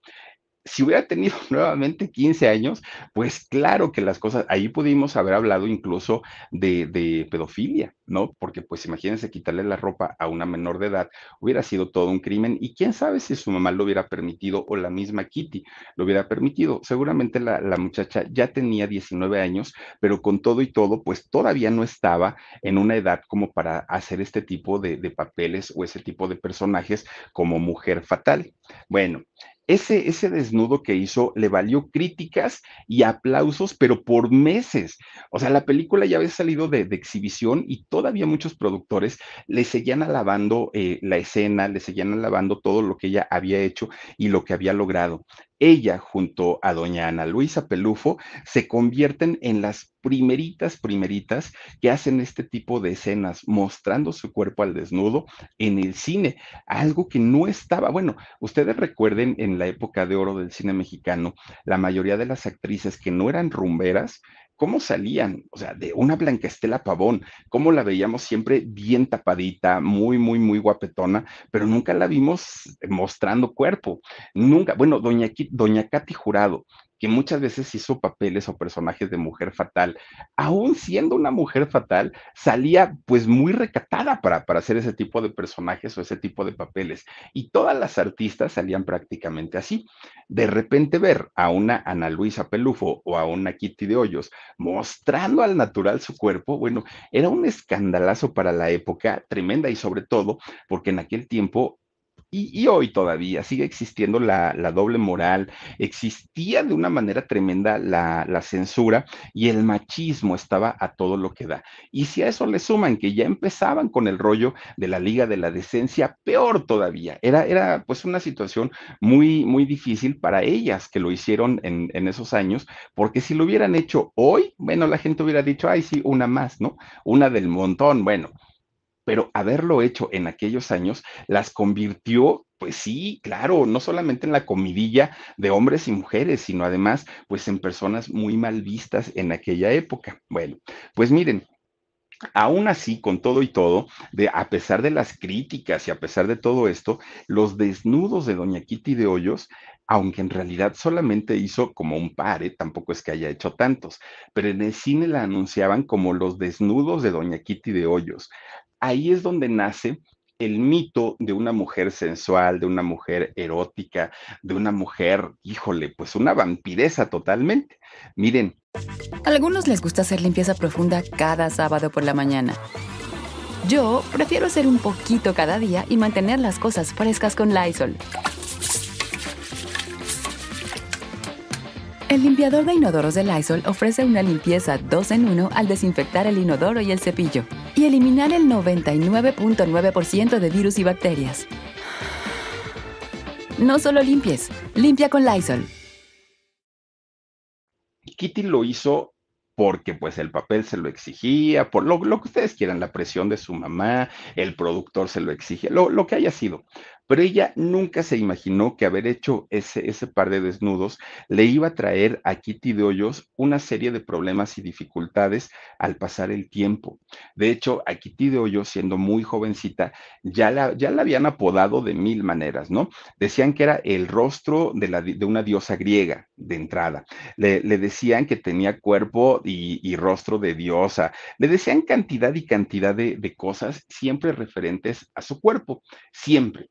si hubiera tenido [laughs] nuevamente 15 años, pues claro que las cosas, ahí pudimos haber hablado incluso de, pedofilia, ¿no? Porque pues imagínense quitarle la ropa a una menor de edad, hubiera sido todo un crimen y quién sabe si su mamá lo hubiera permitido o la misma Kitty lo hubiera permitido. Seguramente la, muchacha ya tenía 19 años, pero con todo y todo, pues todavía no estaba en una edad como para hacer este tipo de, de papeles o ese tipo de personajes como mujer fatal. Bueno, ese, ese desnudo que hizo le valió críticas y aplausos, pero por meses. O sea, la película ya había salido de, exhibición y todavía muchos productores le seguían alabando eh, la escena, le seguían alabando todo lo que ella había hecho y lo que había logrado ella junto a doña Ana Luisa Pelufo se convierten en las primeritas, primeritas que hacen este tipo de escenas, mostrando su cuerpo al desnudo en el cine, algo que no estaba, bueno, ustedes recuerden en la época de oro del cine mexicano, la mayoría de las actrices que no eran rumberas, cómo salían, o sea, de una Blanca Estela Pavón, cómo la veíamos siempre bien tapadita, muy, muy, muy guapetona, pero nunca la vimos mostrando cuerpo, nunca, bueno, doña, doña Katy Jurado, que muchas veces hizo papeles o personajes de mujer fatal, aún siendo una mujer fatal, salía pues muy recatada para, para hacer ese tipo de personajes o ese tipo de papeles. Y todas las artistas salían prácticamente así. De repente ver a una Ana Luisa Pelufo o a una Kitty de Hoyos mostrando al natural su cuerpo, bueno, era un escandalazo para la época, tremenda y sobre todo porque en aquel tiempo y, hoy todavía sigue existiendo la, doble moral, existía de una manera tremenda la, la, censura y el machismo estaba a todo lo que da. Y si a eso le suman que ya empezaban con el rollo de la Liga de la Decencia, peor todavía. Era, era pues una situación muy, muy difícil para ellas que lo hicieron en, en esos años, porque si lo hubieran hecho hoy, bueno, la gente hubiera dicho, ay, sí, una más, ¿no? Una del montón, bueno pero haberlo hecho en aquellos años las convirtió, pues sí, claro, no solamente en la comidilla de hombres y mujeres, sino además, pues en personas muy mal vistas en aquella época. Bueno, pues miren, Aún así, con todo y todo, de, a pesar de las críticas y a pesar de todo esto, los desnudos de Doña Kitty de Hoyos, aunque en realidad solamente hizo como un par, tampoco es que haya hecho tantos, pero en el cine la anunciaban como los desnudos de Doña Kitty de Hoyos ahí es donde nace el mito de una mujer sensual, de una mujer erótica, de una mujer, híjole, pues una vampiresa totalmente. Miren. A algunos les gusta hacer limpieza profunda cada sábado por la mañana. Yo prefiero hacer un poquito cada día y mantener las cosas frescas con Lysol. El limpiador de inodoros de Lysol ofrece una limpieza 2 en 1 al desinfectar el inodoro y el cepillo y eliminar el 99.9% de virus y bacterias. No solo limpies, limpia con Lysol. Kitty lo hizo porque pues el papel se lo exigía, por lo, que ustedes quieran, la presión de su mamá, el productor se lo exige, lo, lo que haya sido pero ella nunca se imaginó que haber hecho ese, ese par de desnudos le iba a traer a Kitty de Hoyos una serie de problemas y dificultades al pasar el tiempo. De hecho, a Kitty de Hoyos, siendo muy jovencita, ya la, ya la habían apodado de mil maneras, ¿no? Decían que era el rostro de, la, de una diosa griega de entrada. Le, decían que tenía cuerpo y, rostro de diosa. Le decían cantidad y cantidad de, de cosas siempre referentes a su cuerpo, siempre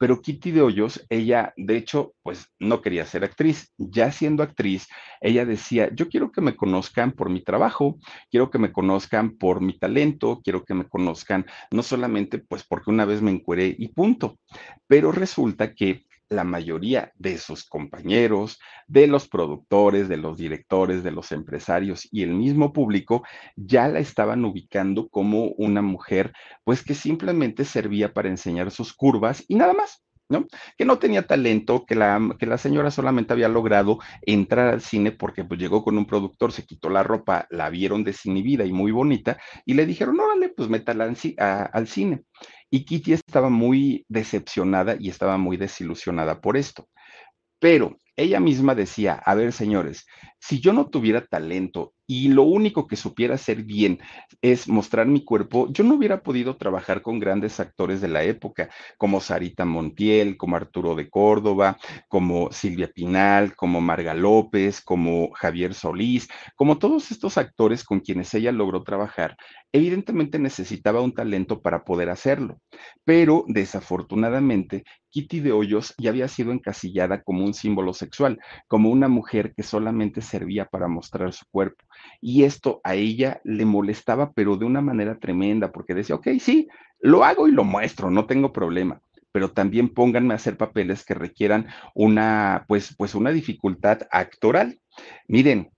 pero Kitty de Hoyos, ella, de hecho, pues no quería ser actriz. Ya siendo actriz, ella decía, yo quiero que me conozcan por mi trabajo, quiero que me conozcan por mi talento, quiero que me conozcan no solamente pues porque una vez me encueré y punto, pero resulta que la mayoría de sus compañeros, de los productores, de los directores, de los empresarios y el mismo público ya la estaban ubicando como una mujer, pues que simplemente servía para enseñar sus curvas y nada más. Que no tenía talento, que la, que la señora solamente había logrado entrar al cine porque pues, llegó con un productor, se quitó la ropa, la vieron desinhibida y muy bonita y le dijeron, órale, pues métala al cine. Y Kitty estaba muy decepcionada y estaba muy desilusionada por esto. Pero ella misma decía, a ver, señores, si yo no tuviera talento y lo único que supiera hacer bien es mostrar mi cuerpo, yo no hubiera podido trabajar con grandes actores de la época, como Sarita Montiel, como Arturo de Córdoba, como Silvia Pinal, como Marga López, como Javier Solís, como todos estos actores con quienes ella logró trabajar. Evidentemente necesitaba un talento para poder hacerlo, pero desafortunadamente Kitty de Hoyos ya había sido encasillada como un símbolo sexual, como una mujer que solamente servía para mostrar su cuerpo. Y esto a ella le molestaba, pero de una manera tremenda, porque decía, ok, sí, lo hago y lo muestro, no tengo problema pero también pónganme a hacer papeles que requieran una, pues, pues una dificultad actoral. Miren,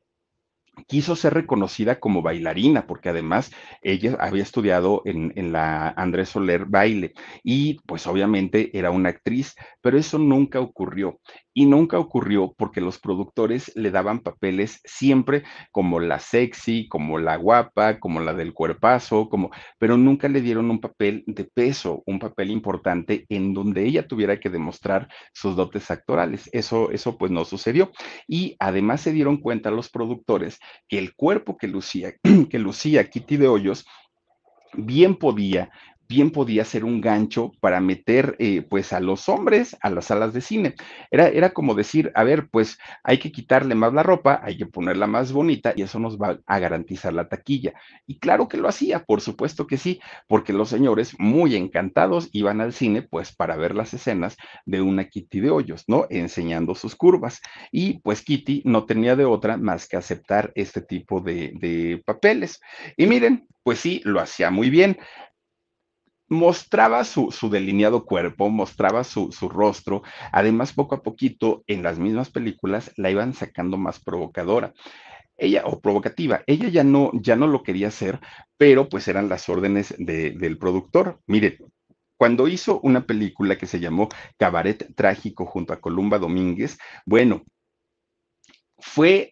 quiso ser reconocida como bailarina, porque además ella había estudiado en, en, la Andrés Soler baile y pues obviamente era una actriz, pero eso nunca ocurrió. Y nunca ocurrió porque los productores le daban papeles siempre como la sexy, como la guapa, como la del cuerpazo, como, pero nunca le dieron un papel de peso, un papel importante en donde ella tuviera que demostrar sus dotes actorales. Eso, eso pues no sucedió. Y además se dieron cuenta los productores que el cuerpo que lucía, [clears throat] que lucía Kitty de Hoyos bien podía bien podía ser un gancho para meter eh, pues a los hombres a las salas de cine. Era, era como decir, a ver, pues hay que quitarle más la ropa, hay que ponerla más bonita y eso nos va a garantizar la taquilla. Y claro que lo hacía, por supuesto que sí, porque los señores muy encantados iban al cine pues para ver las escenas de una Kitty de hoyos, ¿no? Enseñando sus curvas. Y pues Kitty no tenía de otra más que aceptar este tipo de, de papeles. Y miren, pues sí, lo hacía muy bien mostraba su, delineado cuerpo, mostraba su, rostro. Además, poco a poquito, en las mismas películas, la iban sacando más provocadora. Ella, o provocativa, ella ya no, ya no lo quería hacer, pero pues eran las órdenes del productor. Mire, cuando hizo una película que se llamó Cabaret Trágico junto a Columba Domínguez, bueno, fue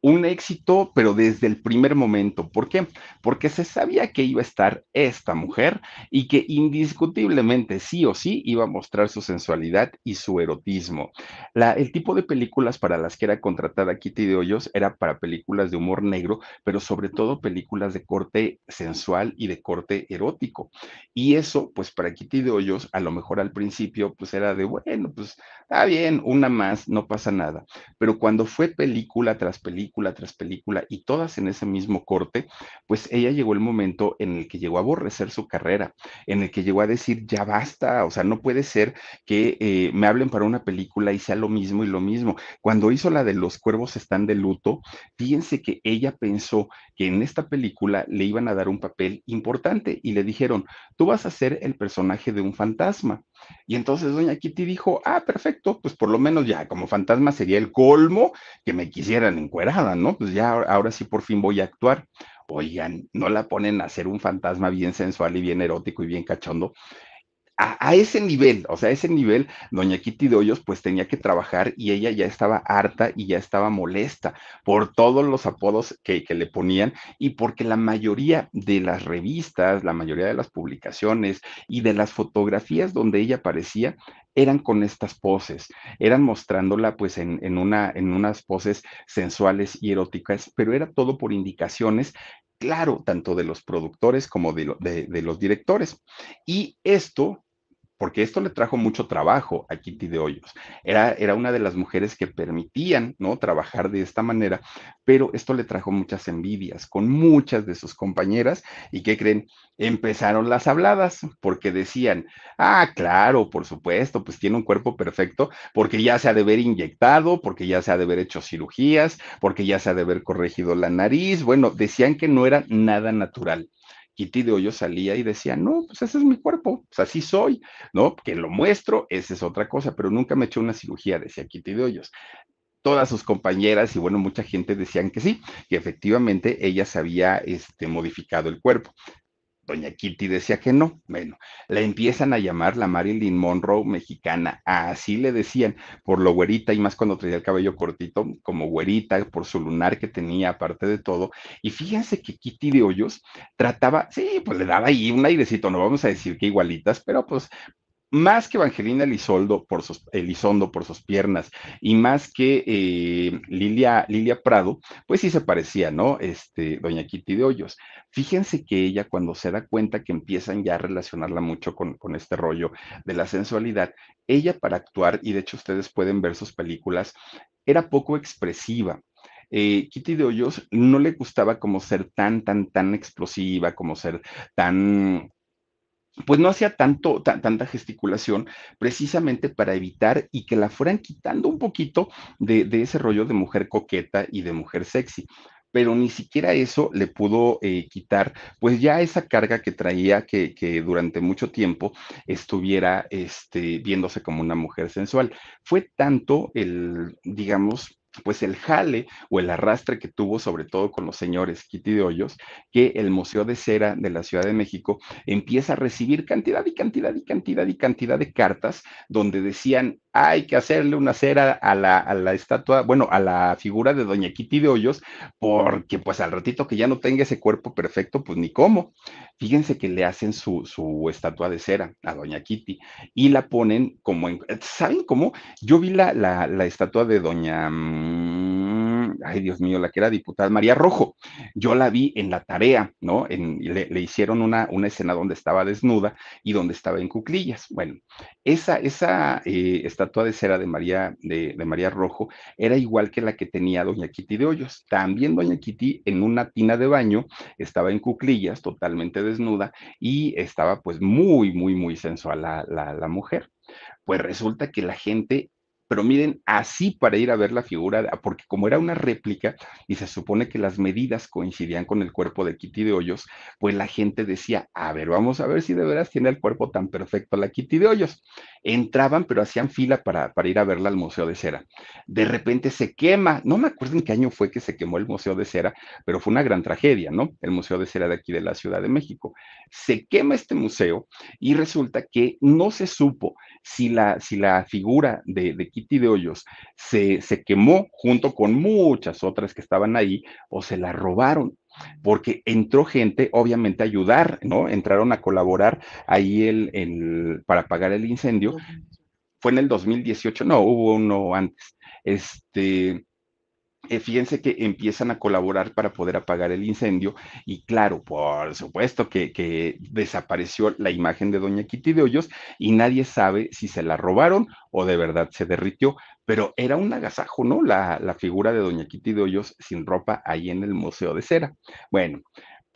un éxito, pero desde el primer momento. ¿Por qué? Porque se sabía que iba a estar esta mujer y que indiscutiblemente sí o sí iba a mostrar su sensualidad y su erotismo. El tipo de películas para las que era contratada Kitty de Hoyos era para películas de humor negro, pero sobre todo películas de corte sensual y de corte erótico. Y eso, pues para Kitty de Hoyos, a lo mejor al principio, pues era de, bueno, pues está bien, una más, no pasa nada. Pero cuando fue película tras película, película tras película y todas en ese mismo corte, pues ella llegó el momento en el que llegó a aborrecer su carrera, en el que llegó a decir, ya basta, o sea, no puede ser que eh, me hablen para una película y sea lo mismo y lo mismo. Cuando hizo la de Los Cuervos están de luto, fíjense que ella pensó que en esta película le iban a dar un papel importante y le dijeron, tú vas a ser el personaje de un fantasma. Y entonces doña Kitty dijo, ah, perfecto, pues por lo menos ya como fantasma sería el colmo que me quisieran ¿no? Pues ya ahora sí por fin voy a actuar. Oigan, no la ponen a ser un fantasma bien sensual y bien erótico y bien cachondo a, ese nivel, o sea, a ese nivel, doña Kitty de Hoyos pues tenía que trabajar y ella ya estaba harta y ya estaba molesta por todos los apodos que, le ponían y porque la mayoría de las revistas, la mayoría de las publicaciones y de las fotografías donde ella aparecía eran con estas poses, eran mostrándola pues en, una, en unas poses sensuales y eróticas, pero era todo por indicaciones claro, tanto de los productores como de, los directores. Y esto porque esto le trajo mucho trabajo a Kitty de Hoyos. Era, era una de las mujeres que permitían, ¿no? Trabajar de esta manera, pero esto le trajo muchas envidias con muchas de sus compañeras y ¿qué creen? Empezaron las habladas porque decían, ah, claro, por supuesto, pues tiene un cuerpo perfecto porque ya se ha de ver inyectado, porque ya se ha de ver hecho cirugías, porque ya se ha de haber corregido la nariz. Bueno, decían que no era nada natural. Kitty de Hoyos salía y decía, no, pues ese es mi cuerpo, pues así soy, ¿no? Que lo muestro, esa es otra cosa, pero nunca me hecho una cirugía, decía Kitty de Hoyos todas sus compañeras y bueno, mucha gente decían que sí, que efectivamente ella se había este, modificado el cuerpo. Doña Kitty decía que no. Bueno, la empiezan a llamar la Marilyn Monroe mexicana. Así le decían, por lo güerita y más cuando traía el cabello cortito, como güerita, por su lunar que tenía, aparte de todo. Y fíjense que Kitty de Hoyos trataba, sí, pues le daba ahí un airecito, no vamos a decir que igualitas, pero pues más que Evangelina Elizondo por sus, piernas y más que eh, Lilia, Lilia Prado, pues sí se parecía, ¿no? Este, Doña Kitty de Hoyos. Fíjense que ella cuando se da cuenta que empiezan ya a relacionarla mucho con, con este rollo de la sensualidad, ella para actuar, y de hecho ustedes pueden ver sus películas, era poco expresiva. Eh, Kitty de Hoyos no le gustaba como ser tan, tan, tan explosiva, como ser tan pues no hacía tanto, tanta gesticulación precisamente para evitar y que la fueran quitando un poquito de, ese rollo de mujer coqueta y de mujer sexy pero ni siquiera eso le pudo eh, quitar, pues ya esa carga que traía que, que durante mucho tiempo estuviera este, viéndose como una mujer sensual. Fue tanto el, digamos, pues el jale o el arrastre que tuvo sobre todo con los señores Kitty de Hoyos, que el Museo de Cera de la Ciudad de México empieza a recibir cantidad y cantidad y cantidad y cantidad de cartas donde decían, hay que hacerle una cera a la, a la estatua, bueno, a la figura de Doña Kitty de Hoyos, porque pues al ratito que ya no tenga ese cuerpo perfecto, pues ni cómo. Fíjense que le hacen su, su estatua de cera a Doña Kitty y la ponen como en, ¿saben cómo? Yo vi la, la, la estatua de Doña... Mm, ay Dios mío, la que era diputada, María Rojo. Yo la vi en la tarea, ¿no? En, le, hicieron una, una escena donde estaba desnuda y donde estaba en cuclillas. Bueno, esa, esa eh, estatua de cera de María, de, de, María Rojo era igual que la que tenía Doña Kitty de Hoyos. También Doña Kitty en una tina de baño estaba en cuclillas, totalmente desnuda y estaba pues muy, muy, muy sensual la, la, la mujer. Pues resulta que la gente pero miren, así para ir a ver la figura, porque como era una réplica y se supone que las medidas coincidían con el cuerpo de Kitty de Hoyos, pues la gente decía, a ver, vamos a ver si de veras tiene el cuerpo tan perfecto la Kitty de Hoyos. Entraban, pero hacían fila para, para ir a verla al Museo de Cera. De repente se quema, no me acuerdo en qué año fue que se quemó el Museo de Cera, pero fue una gran tragedia, ¿no? El Museo de Cera de aquí de la Ciudad de México. Se quema este museo y resulta que no se supo si la, si la figura de, de Kitty de Hoyos se, se quemó junto con muchas otras que estaban ahí o se la robaron porque entró gente, obviamente, a ayudar, ¿no? Entraron a colaborar ahí el, el, para apagar el incendio. Fue en el 2018, no, hubo uno antes. Este, eh, fíjense que empiezan a colaborar para poder apagar el incendio y claro, por supuesto que, que, desapareció la imagen de doña Kitty de Hoyos y nadie sabe si se la robaron o de verdad se derritió, pero era un agasajo, ¿no? La, la figura de doña Kitty de Hoyos sin ropa ahí en el Museo de Cera. Bueno,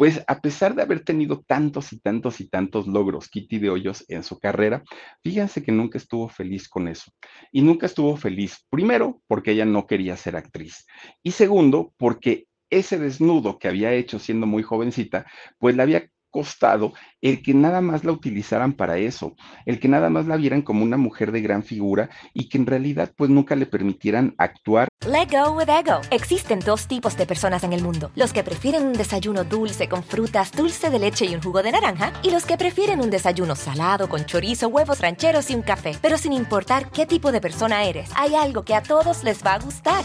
pues a pesar de haber tenido tantos y tantos y tantos logros Kitty de Hoyos en su carrera, fíjense que nunca estuvo feliz con eso. Y nunca estuvo feliz, primero, porque ella no quería ser actriz. Y segundo, porque ese desnudo que había hecho siendo muy jovencita, pues la había costado el que nada más la utilizaran para eso, el que nada más la vieran como una mujer de gran figura y que en realidad pues nunca le permitieran actuar. Let go with ego. Existen dos tipos de personas en el mundo, los que prefieren un desayuno dulce con frutas, dulce de leche y un jugo de naranja, y los que prefieren un desayuno salado con chorizo, huevos rancheros y un café. Pero sin importar qué tipo de persona eres, hay algo que a todos les va a gustar.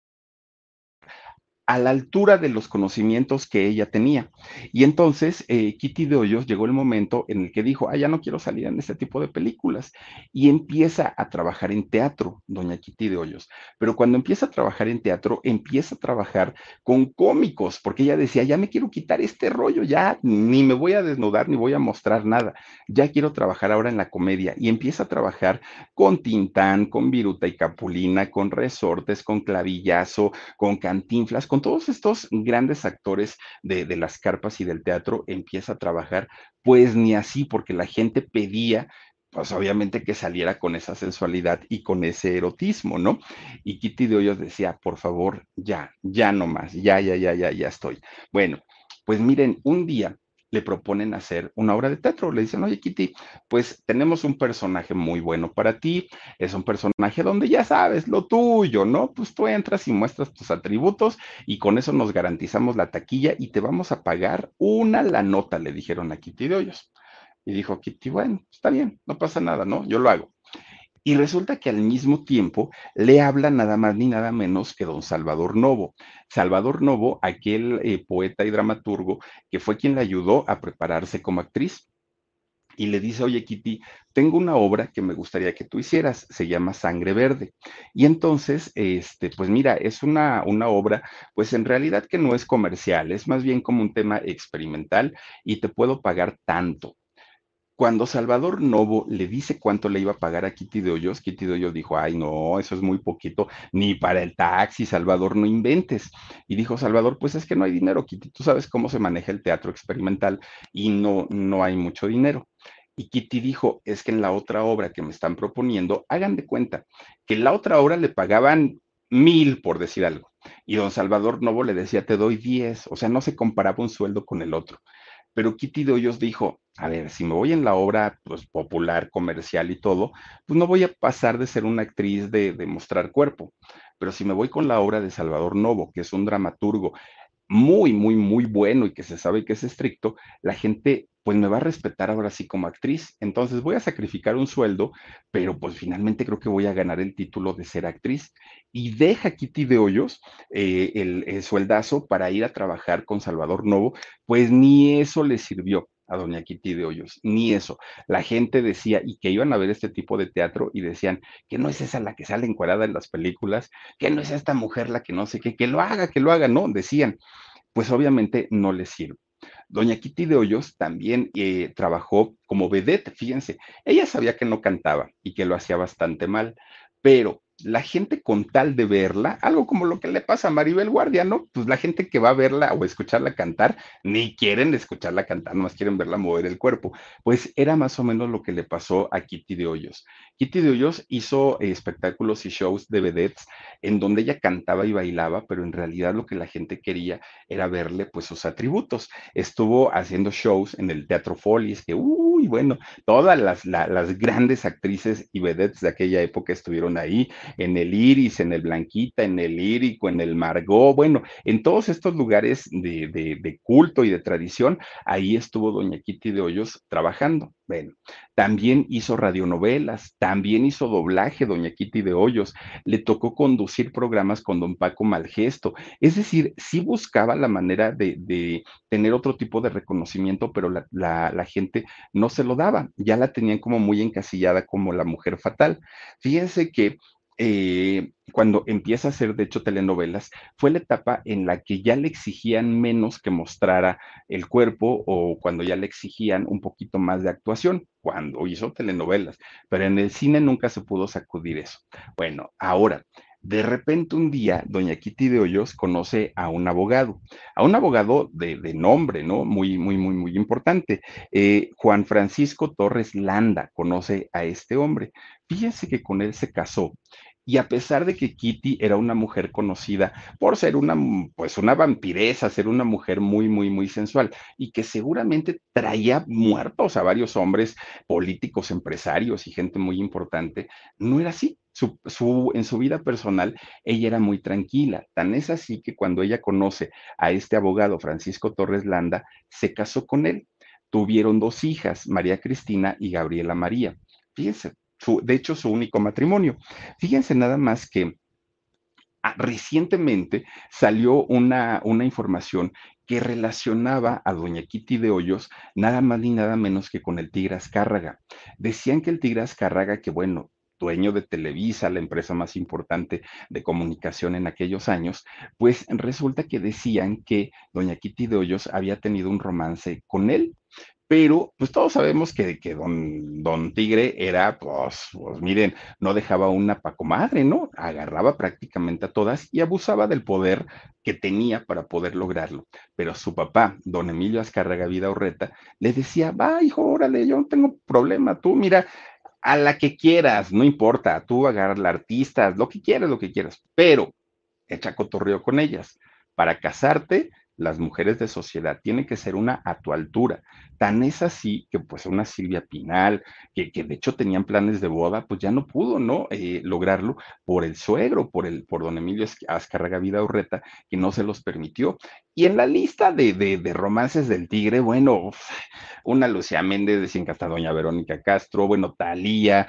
A la altura de los conocimientos que ella tenía. Y entonces eh, Kitty de Hoyos llegó el momento en el que dijo, ah, ya no quiero salir en este tipo de películas. Y empieza a trabajar en teatro, doña Kitty de Hoyos. Pero cuando empieza a trabajar en teatro, empieza a trabajar con cómicos, porque ella decía, ya me quiero quitar este rollo, ya ni me voy a desnudar ni voy a mostrar nada, ya quiero trabajar ahora en la comedia. Y empieza a trabajar con Tintán, con Viruta y Capulina, con Resortes, con Clavillazo, con Cantinflas, con todos estos grandes actores de, de, las carpas y del teatro empieza a trabajar, pues ni así, porque la gente pedía pues obviamente que saliera con esa sensualidad y con ese erotismo, ¿no? Y Kitty de Hoyos decía, por favor, ya, ya no más, ya, ya, ya, ya, ya estoy. Bueno, pues miren, un día le proponen hacer una obra de teatro. Le dicen, oye, Kitty, pues tenemos un personaje muy bueno para ti. Es un personaje donde ya sabes lo tuyo, ¿no? Pues tú entras y muestras tus atributos y con eso nos garantizamos la taquilla y te vamos a pagar una la nota, le dijeron a Kitty de Hoyos. Y dijo Kitty, bueno, está bien, no pasa nada, ¿no? Yo lo hago. Y resulta que al mismo tiempo le habla nada más ni nada menos que don Salvador Novo. Salvador Novo, aquel eh, poeta y dramaturgo que fue quien le ayudó a prepararse como actriz. Y le dice, oye Kitty, tengo una obra que me gustaría que tú hicieras, se llama Sangre Verde. Y entonces, este, pues mira, es una, una obra, pues en realidad que no es comercial, es más bien como un tema experimental y te puedo pagar tanto. Cuando Salvador Novo le dice cuánto le iba a pagar a Kitty de Hoyos, Kitty de Hoyos dijo, ay, no, eso es muy poquito, ni para el taxi, Salvador, no inventes. Y dijo Salvador, pues es que no hay dinero, Kitty, tú sabes cómo se maneja el teatro experimental y no, no hay mucho dinero. Y Kitty dijo, es que en la otra obra que me están proponiendo, hagan de cuenta que en la otra obra le pagaban mil, por decir algo. Y don Salvador Novo le decía, te doy diez. O sea, no se comparaba un sueldo con el otro. Pero Kitty de Hoyos dijo, a ver, si me voy en la obra pues, popular, comercial y todo, pues no voy a pasar de ser una actriz de, de mostrar cuerpo. Pero si me voy con la obra de Salvador Novo, que es un dramaturgo muy, muy, muy bueno y que se sabe que es estricto, la gente pues me va a respetar ahora sí como actriz. Entonces voy a sacrificar un sueldo, pero pues finalmente creo que voy a ganar el título de ser actriz. Y deja Kitty de Hoyos eh, el, el sueldazo para ir a trabajar con Salvador Novo, pues ni eso le sirvió a doña Kitty de Hoyos, ni eso. La gente decía, y que iban a ver este tipo de teatro y decían que no es esa la que sale encuadrada en las películas, que no es esta mujer la que no sé qué, que lo haga, que lo haga, no, decían. Pues obviamente no le sirve. Doña Kitty de Hoyos también eh, trabajó como vedette, fíjense, ella sabía que no cantaba y que lo hacía bastante mal, pero la gente con tal de verla, algo como lo que le pasa a Maribel Guardia, ¿no? Pues la gente que va a verla o escucharla cantar, ni quieren escucharla cantar, más quieren verla mover el cuerpo. Pues era más o menos lo que le pasó a Kitty de Hoyos. Kitty de Hoyos hizo eh, espectáculos y shows de vedettes en donde ella cantaba y bailaba, pero en realidad lo que la gente quería era verle pues sus atributos. Estuvo haciendo shows en el Teatro Folies, que, uy, bueno, todas las, las grandes actrices y vedettes de aquella época estuvieron ahí en el Iris, en el Blanquita, en el Lírico, en el Margot, bueno, en todos estos lugares de, de, de culto y de tradición, ahí estuvo doña Kitty de Hoyos trabajando. Bueno, también hizo radionovelas, también hizo doblaje, doña Kitty de Hoyos, le tocó conducir programas con don Paco Malgesto, es decir, sí buscaba la manera de, de tener otro tipo de reconocimiento, pero la, la, la, gente no se lo daba, ya la tenían como muy encasillada como la mujer fatal. Fíjense que eh, cuando empieza a hacer, de hecho, telenovelas, fue la etapa en la que ya le exigían menos que mostrara el cuerpo o cuando ya le exigían un poquito más de actuación, cuando hizo telenovelas, pero en el cine nunca se pudo sacudir eso. Bueno, ahora, de repente un día, doña Kitty de Hoyos conoce a un abogado, a un abogado de, de nombre, ¿no? Muy, muy, muy, muy importante. Eh, Juan Francisco Torres Landa conoce a este hombre. Fíjense que con él se casó y a pesar de que Kitty era una mujer conocida por ser una, pues una vampiresa, ser una mujer muy, muy, muy sensual y que seguramente traía muertos a varios hombres políticos, empresarios y gente muy importante, no era así. En su vida personal, ella era muy tranquila. Tan es así que cuando ella conoce a este abogado, Francisco Torres Landa, se casó con él. Tuvieron dos hijas, María Cristina y Gabriela María. Fíjense, de hecho, su único matrimonio. Fíjense nada más que Ah, recientemente salió una, una información que relacionaba a doña Kitty de Hoyos nada más ni nada menos que con el Tigre Azcárraga. Decían que el Tigre Azcárraga, que bueno, dueño de Televisa, la empresa más importante de comunicación en aquellos años, pues resulta que decían que doña Kitty de Hoyos había tenido un romance con él. Pero, pues todos sabemos que, que don, don Tigre era, pues, pues, miren, no dejaba una pacomadre, ¿no? Agarraba prácticamente a todas y abusaba del poder que tenía para poder lograrlo. Pero su papá, don Emilio Azcárraga Vida Urreta, le decía, va, hijo, órale, yo no tengo problema, tú mira, a la que quieras, no importa, tú agarras la artistas, lo que quieras, lo que quieras, pero echa cotorreo con ellas. Para casarte, las mujeres de sociedad tienen que ser una a tu altura. Tan es así que pues una Silvia Pinal, que, que de hecho tenían planes de boda, pues ya no pudo, ¿no? Eh, lograrlo por el suegro, por el, por don Emilio Azcárraga Vida Urreta, que no se los permitió. Y en la lista de, de, de romances del tigre, bueno, una Lucía Méndez, hasta doña Verónica Castro, bueno, Talía,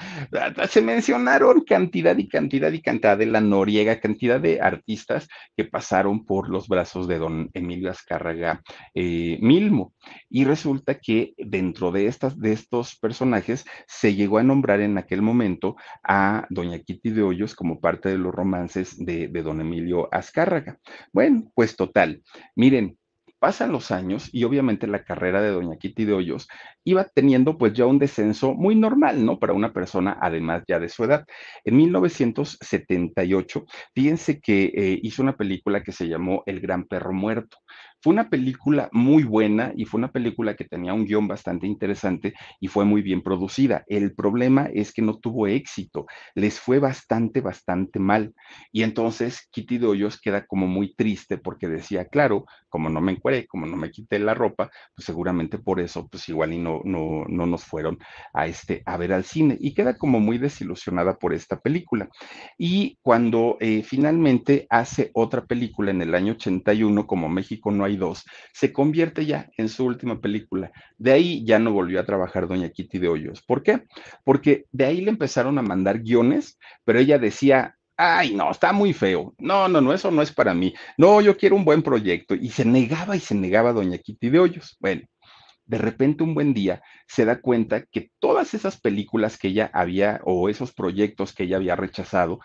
se mencionaron cantidad y cantidad y cantidad de la Noriega, cantidad de artistas que pasaron por los brazos de don Emilio Azcárraga eh, Milmo. Y resulta que dentro de, estas, de estos personajes se llegó a nombrar en aquel momento a doña Kitty de Hoyos como parte de los romances de, don Emilio Azcárraga. Bueno, pues total, miren, pasan los años y obviamente la carrera de doña Kitty de Hoyos iba teniendo pues ya un descenso muy normal, ¿no? Para una persona además ya de su edad. En 1978, fíjense que eh, hizo una película que se llamó El Gran Perro Muerto. Fue una película muy buena y fue una película que tenía un guion bastante interesante y fue muy bien producida. El problema es que no tuvo éxito, les fue bastante, bastante mal. Y entonces Kitty de Hoyos queda como muy triste porque decía, claro, como no me encueré, como no me quité la ropa, pues seguramente por eso, pues igual y no, no, no nos fueron a, este, a ver al cine. Y queda como muy desilusionada por esta película. Y cuando eh, finalmente hace otra película en el año 81, como México no hay se convierte ya en su última película. De ahí ya no volvió a trabajar doña Kitty de Hoyos. ¿Por qué? Porque de ahí le empezaron a mandar guiones, pero ella decía, ay, no, está muy feo. No, no, no, eso no es para mí. No, yo quiero un buen proyecto. Y se negaba y se negaba doña Kitty de Hoyos. Bueno, de repente un buen día se da cuenta que todas esas películas que ella había o esos proyectos que ella había rechazado,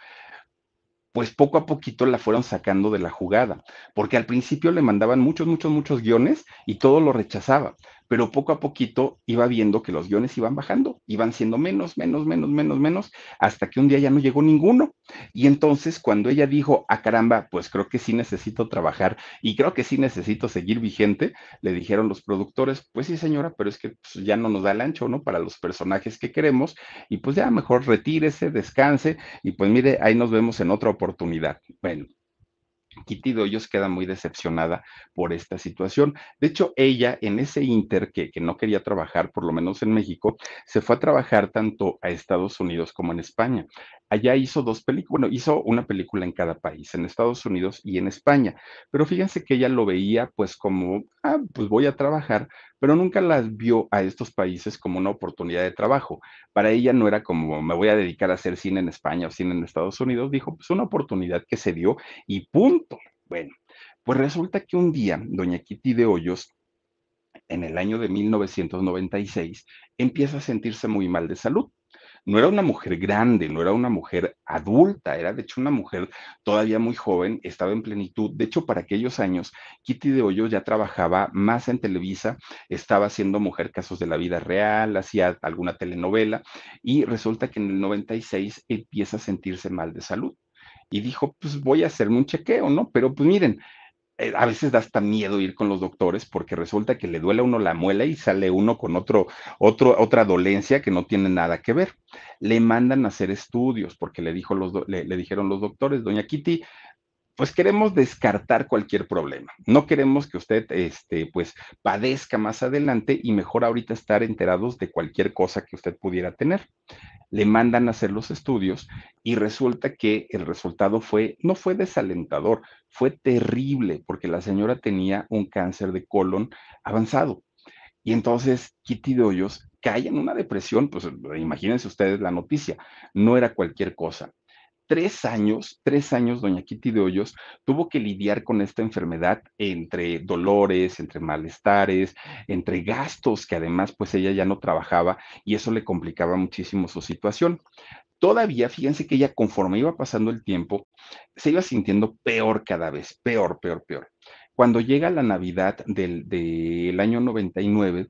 pues poco a poquito la fueron sacando de la jugada, porque al principio le mandaban muchos, muchos, muchos guiones y todo lo rechazaba pero poco a poquito iba viendo que los guiones iban bajando, iban siendo menos, menos, menos, menos, menos, hasta que un día ya no llegó ninguno. Y entonces cuando ella dijo, a ah, caramba, pues creo que sí necesito trabajar y creo que sí necesito seguir vigente, le dijeron los productores, pues sí señora, pero es que pues, ya no nos da el ancho, ¿no? Para los personajes que queremos y pues ya mejor retírese, descanse y pues mire, ahí nos vemos en otra oportunidad. Bueno, Kitty Doyos queda muy decepcionada por esta situación. De hecho, ella en ese inter que, que, no quería trabajar, por lo menos en México, se fue a trabajar tanto a Estados Unidos como en España. Allá hizo dos películas, bueno, hizo una película en cada país, en Estados Unidos y en España. Pero fíjense que ella lo veía pues como, ah, pues voy a trabajar, pero nunca las vio a estos países como una oportunidad de trabajo. Para ella no era como me voy a dedicar a hacer cine en España o cine en Estados Unidos, dijo, pues una oportunidad que se dio y punto. Bueno, pues resulta que un día, doña Kitty de Hoyos, en el año de 1996, empieza a sentirse muy mal de salud no era una mujer grande, no era una mujer adulta, era de hecho una mujer todavía muy joven, estaba en plenitud. De hecho, para aquellos años, Kitty de Hoyo ya trabajaba más en Televisa, estaba haciendo Mujer Casos de la Vida Real, hacía alguna telenovela y resulta que en el 96 empieza a sentirse mal de salud. Y dijo, pues voy a hacerme un chequeo, ¿no? Pero pues miren, eh, a veces da hasta miedo ir con los doctores porque resulta que le duele a uno la muela y sale uno con otro, otro, otra dolencia que no tiene nada que ver. Le mandan a hacer estudios porque le, dijo los le, le dijeron los doctores, doña Kitty, pues queremos descartar cualquier problema. No queremos que usted, este, pues, padezca más adelante y mejor ahorita estar enterados de cualquier cosa que usted pudiera tener. Le mandan a hacer los estudios y resulta que el resultado fue, no fue desalentador, fue terrible porque la señora tenía un cáncer de colon avanzado. Y entonces Kitty de Hoyos cae en una depresión, pues imagínense ustedes la noticia, no era cualquier cosa tres años, tres años, doña Kitty de Hoyos tuvo que lidiar con esta enfermedad entre dolores, entre malestares, entre gastos, que además pues ella ya no trabajaba y eso le complicaba muchísimo su situación. Todavía, fíjense que ella conforme iba pasando el tiempo, se iba sintiendo peor cada vez, peor, peor, peor. Cuando llega la Navidad del, del año 99,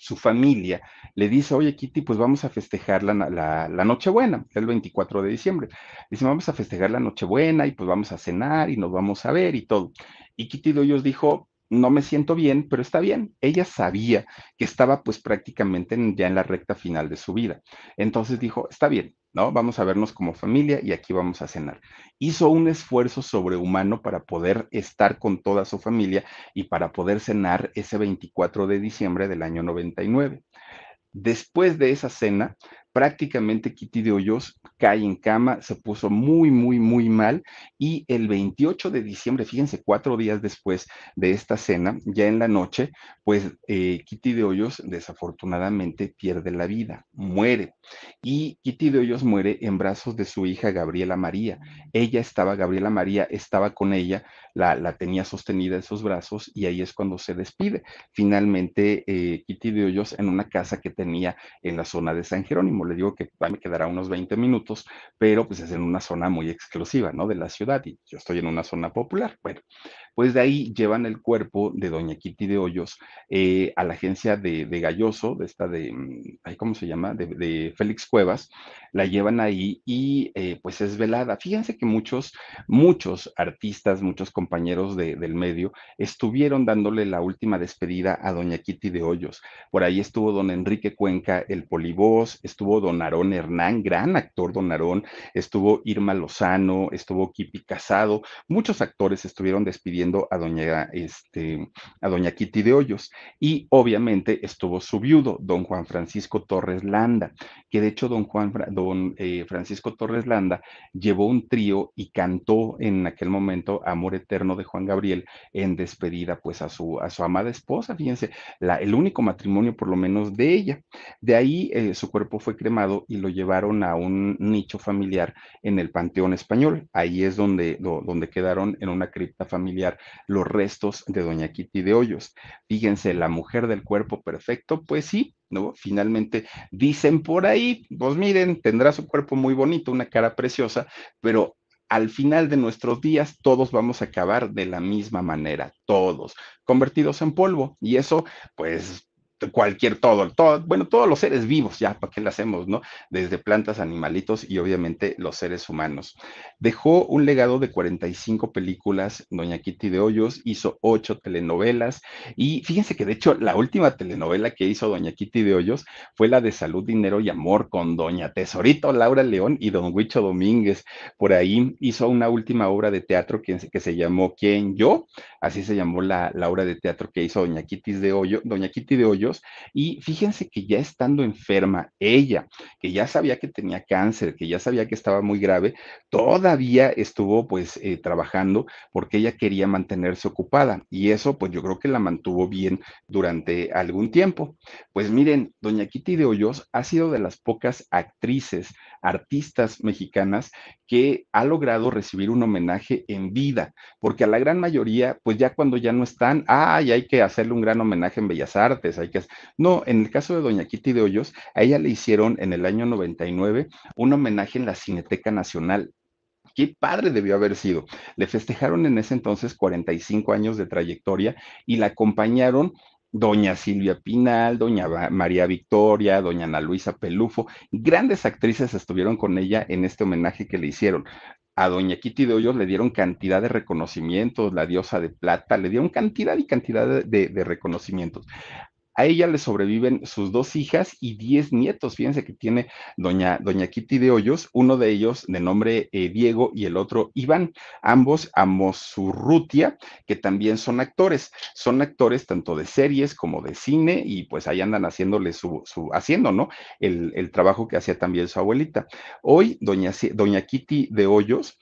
su familia le dice, oye Kitty, pues vamos a festejar la, la, la, Nochebuena, el 24 de diciembre. Dice, vamos a festejar la Nochebuena y pues vamos a cenar y nos vamos a ver y todo. Y Kitty de Hoyos dijo, no me siento bien, pero está bien. Ella sabía que estaba pues prácticamente ya en la recta final de su vida. Entonces dijo, está bien, ¿no? Vamos a vernos como familia y aquí vamos a cenar. Hizo un esfuerzo sobrehumano para poder estar con toda su familia y para poder cenar ese 24 de diciembre del año 99. Después de esa cena, prácticamente Kitty de Hoyos cae en cama, se puso muy, muy, muy mal y el 28 de diciembre, fíjense, cuatro días después de esta cena, ya en la noche, pues eh, Kitty de Hoyos desafortunadamente pierde la vida, muere. Y Kitty de Hoyos muere en brazos de su hija Gabriela María. Ella estaba, Gabriela María estaba con ella, la, la tenía sostenida en sus brazos y ahí es cuando se despide. Finalmente, eh, Kitty de Hoyos en una casa que tenía en la zona de San Jerónimo le digo que me quedará unos 20 minutos, pero pues es en una zona muy exclusiva, ¿no? De la ciudad y yo estoy en una zona popular. Bueno, pues de ahí llevan el cuerpo de doña Kitty de Hoyos eh, a la agencia de, de, Galloso, de esta de, mm, ¿cómo se llama? De, Félix Cuevas, la llevan ahí y eh, pues es velada. Fíjense que muchos, muchos artistas, muchos compañeros de, del medio estuvieron dándole la última despedida a doña Kitty de Hoyos. Por ahí estuvo don Enrique Cuenca, el polivoz, estuvo don Aarón Hernán, gran actor don Aarón, estuvo Irma Lozano, estuvo Kipi Casado, muchos actores estuvieron despidiendo a doña, este, a doña Kitty de Hoyos. Y obviamente estuvo su viudo, don Juan Francisco Torres Landa, que de hecho don Juan, don eh, Francisco Torres Landa llevó un trío y cantó en aquel momento Amor Eterno de Juan Gabriel en despedida pues a su, a su amada esposa, fíjense, la, el único matrimonio por lo menos de ella. De ahí eh, su cuerpo fue cremado y lo llevaron a un nicho familiar en el Panteón Español. Ahí es donde, do, donde quedaron en una cripta familiar los restos de doña Kitty de Hoyos. Fíjense, la mujer del cuerpo perfecto, pues sí, ¿no? Finalmente dicen por ahí, pues miren, tendrá su cuerpo muy bonito, una cara preciosa, pero al final de nuestros días todos vamos a acabar de la misma manera, todos, convertidos en polvo. Y eso, pues cualquier todo, todo, bueno, todos los seres vivos, ya, ¿para qué lo hacemos, no? Desde plantas, animalitos y obviamente los seres humanos. Dejó un legado de 45 películas, Doña Kitty de Hoyos, hizo ocho telenovelas y fíjense que de hecho la última telenovela que hizo Doña Kitty de Hoyos fue la de Salud, Dinero y Amor con Doña Tesorito Laura León y Don Huicho Domínguez. Por ahí hizo una última obra de teatro que, que se llamó ¿Quién? Yo, así se llamó la, la obra de teatro que hizo Doña Kitty de Hoyos, Doña Kitty de Hoyos y fíjense que ya estando enferma, ella, que ya sabía que tenía cáncer, que ya sabía que estaba muy grave, todavía estuvo pues eh, trabajando porque ella quería mantenerse ocupada y eso pues yo creo que la mantuvo bien durante algún tiempo. Pues miren, doña Kitty de Hoyos ha sido de las pocas actrices, artistas mexicanas que ha logrado recibir un homenaje en vida, porque a la gran mayoría, pues ya cuando ya no están, ay, hay que hacerle un gran homenaje en Bellas Artes, hay que... No, en el caso de Doña Kitty de Hoyos, a ella le hicieron en el año 99 un homenaje en la Cineteca Nacional. Qué padre debió haber sido. Le festejaron en ese entonces 45 años de trayectoria y la acompañaron doña Silvia Pinal, doña María Victoria, doña Ana Luisa Pelufo, grandes actrices estuvieron con ella en este homenaje que le hicieron. A doña Kitty de Hoyos le dieron cantidad de reconocimientos, la diosa de plata, le dieron cantidad y cantidad de, reconocimientos. A ella le sobreviven sus dos hijas y diez nietos. Fíjense que tiene doña, doña Kitty de Hoyos, uno de ellos de nombre eh, Diego y el otro Iván, ambos Amosurrutia, que también son actores. Son actores tanto de series como de cine y pues ahí andan haciéndole su, su haciendo, ¿no? El, el, trabajo que hacía también su abuelita. Hoy, doña, doña Kitty de Hoyos,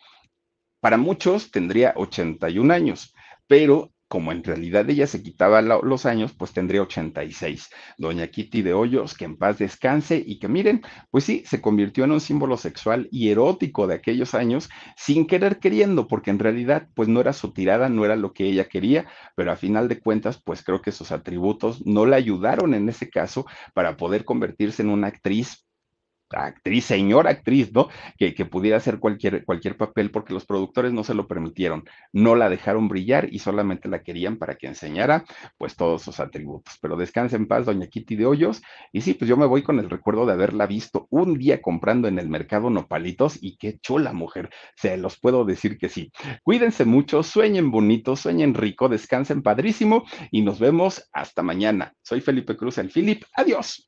para muchos tendría 81 años, pero como en realidad ella se quitaba los años, pues tendría 86. Doña Kitty de Hoyos, que en paz descanse y que miren, pues sí, se convirtió en un símbolo sexual y erótico de aquellos años sin querer queriendo, porque en realidad pues no era su tirada, no era lo que ella quería, pero a final de cuentas pues creo que sus atributos no le ayudaron en ese caso para poder convertirse en una actriz actriz, señora actriz, ¿no? Que, pudiera hacer cualquier, cualquier papel porque los productores no se lo permitieron, no la dejaron brillar y solamente la querían para que enseñara pues todos sus atributos. Pero descanse en paz, doña Kitty de Hoyos. Y sí, pues yo me voy con el recuerdo de haberla visto un día comprando en el mercado nopalitos y qué chula mujer, se los puedo decir que sí. Cuídense mucho, sueñen bonito, sueñen rico, descansen padrísimo y nos vemos hasta mañana. Soy Felipe Cruz, el Philip. Adiós.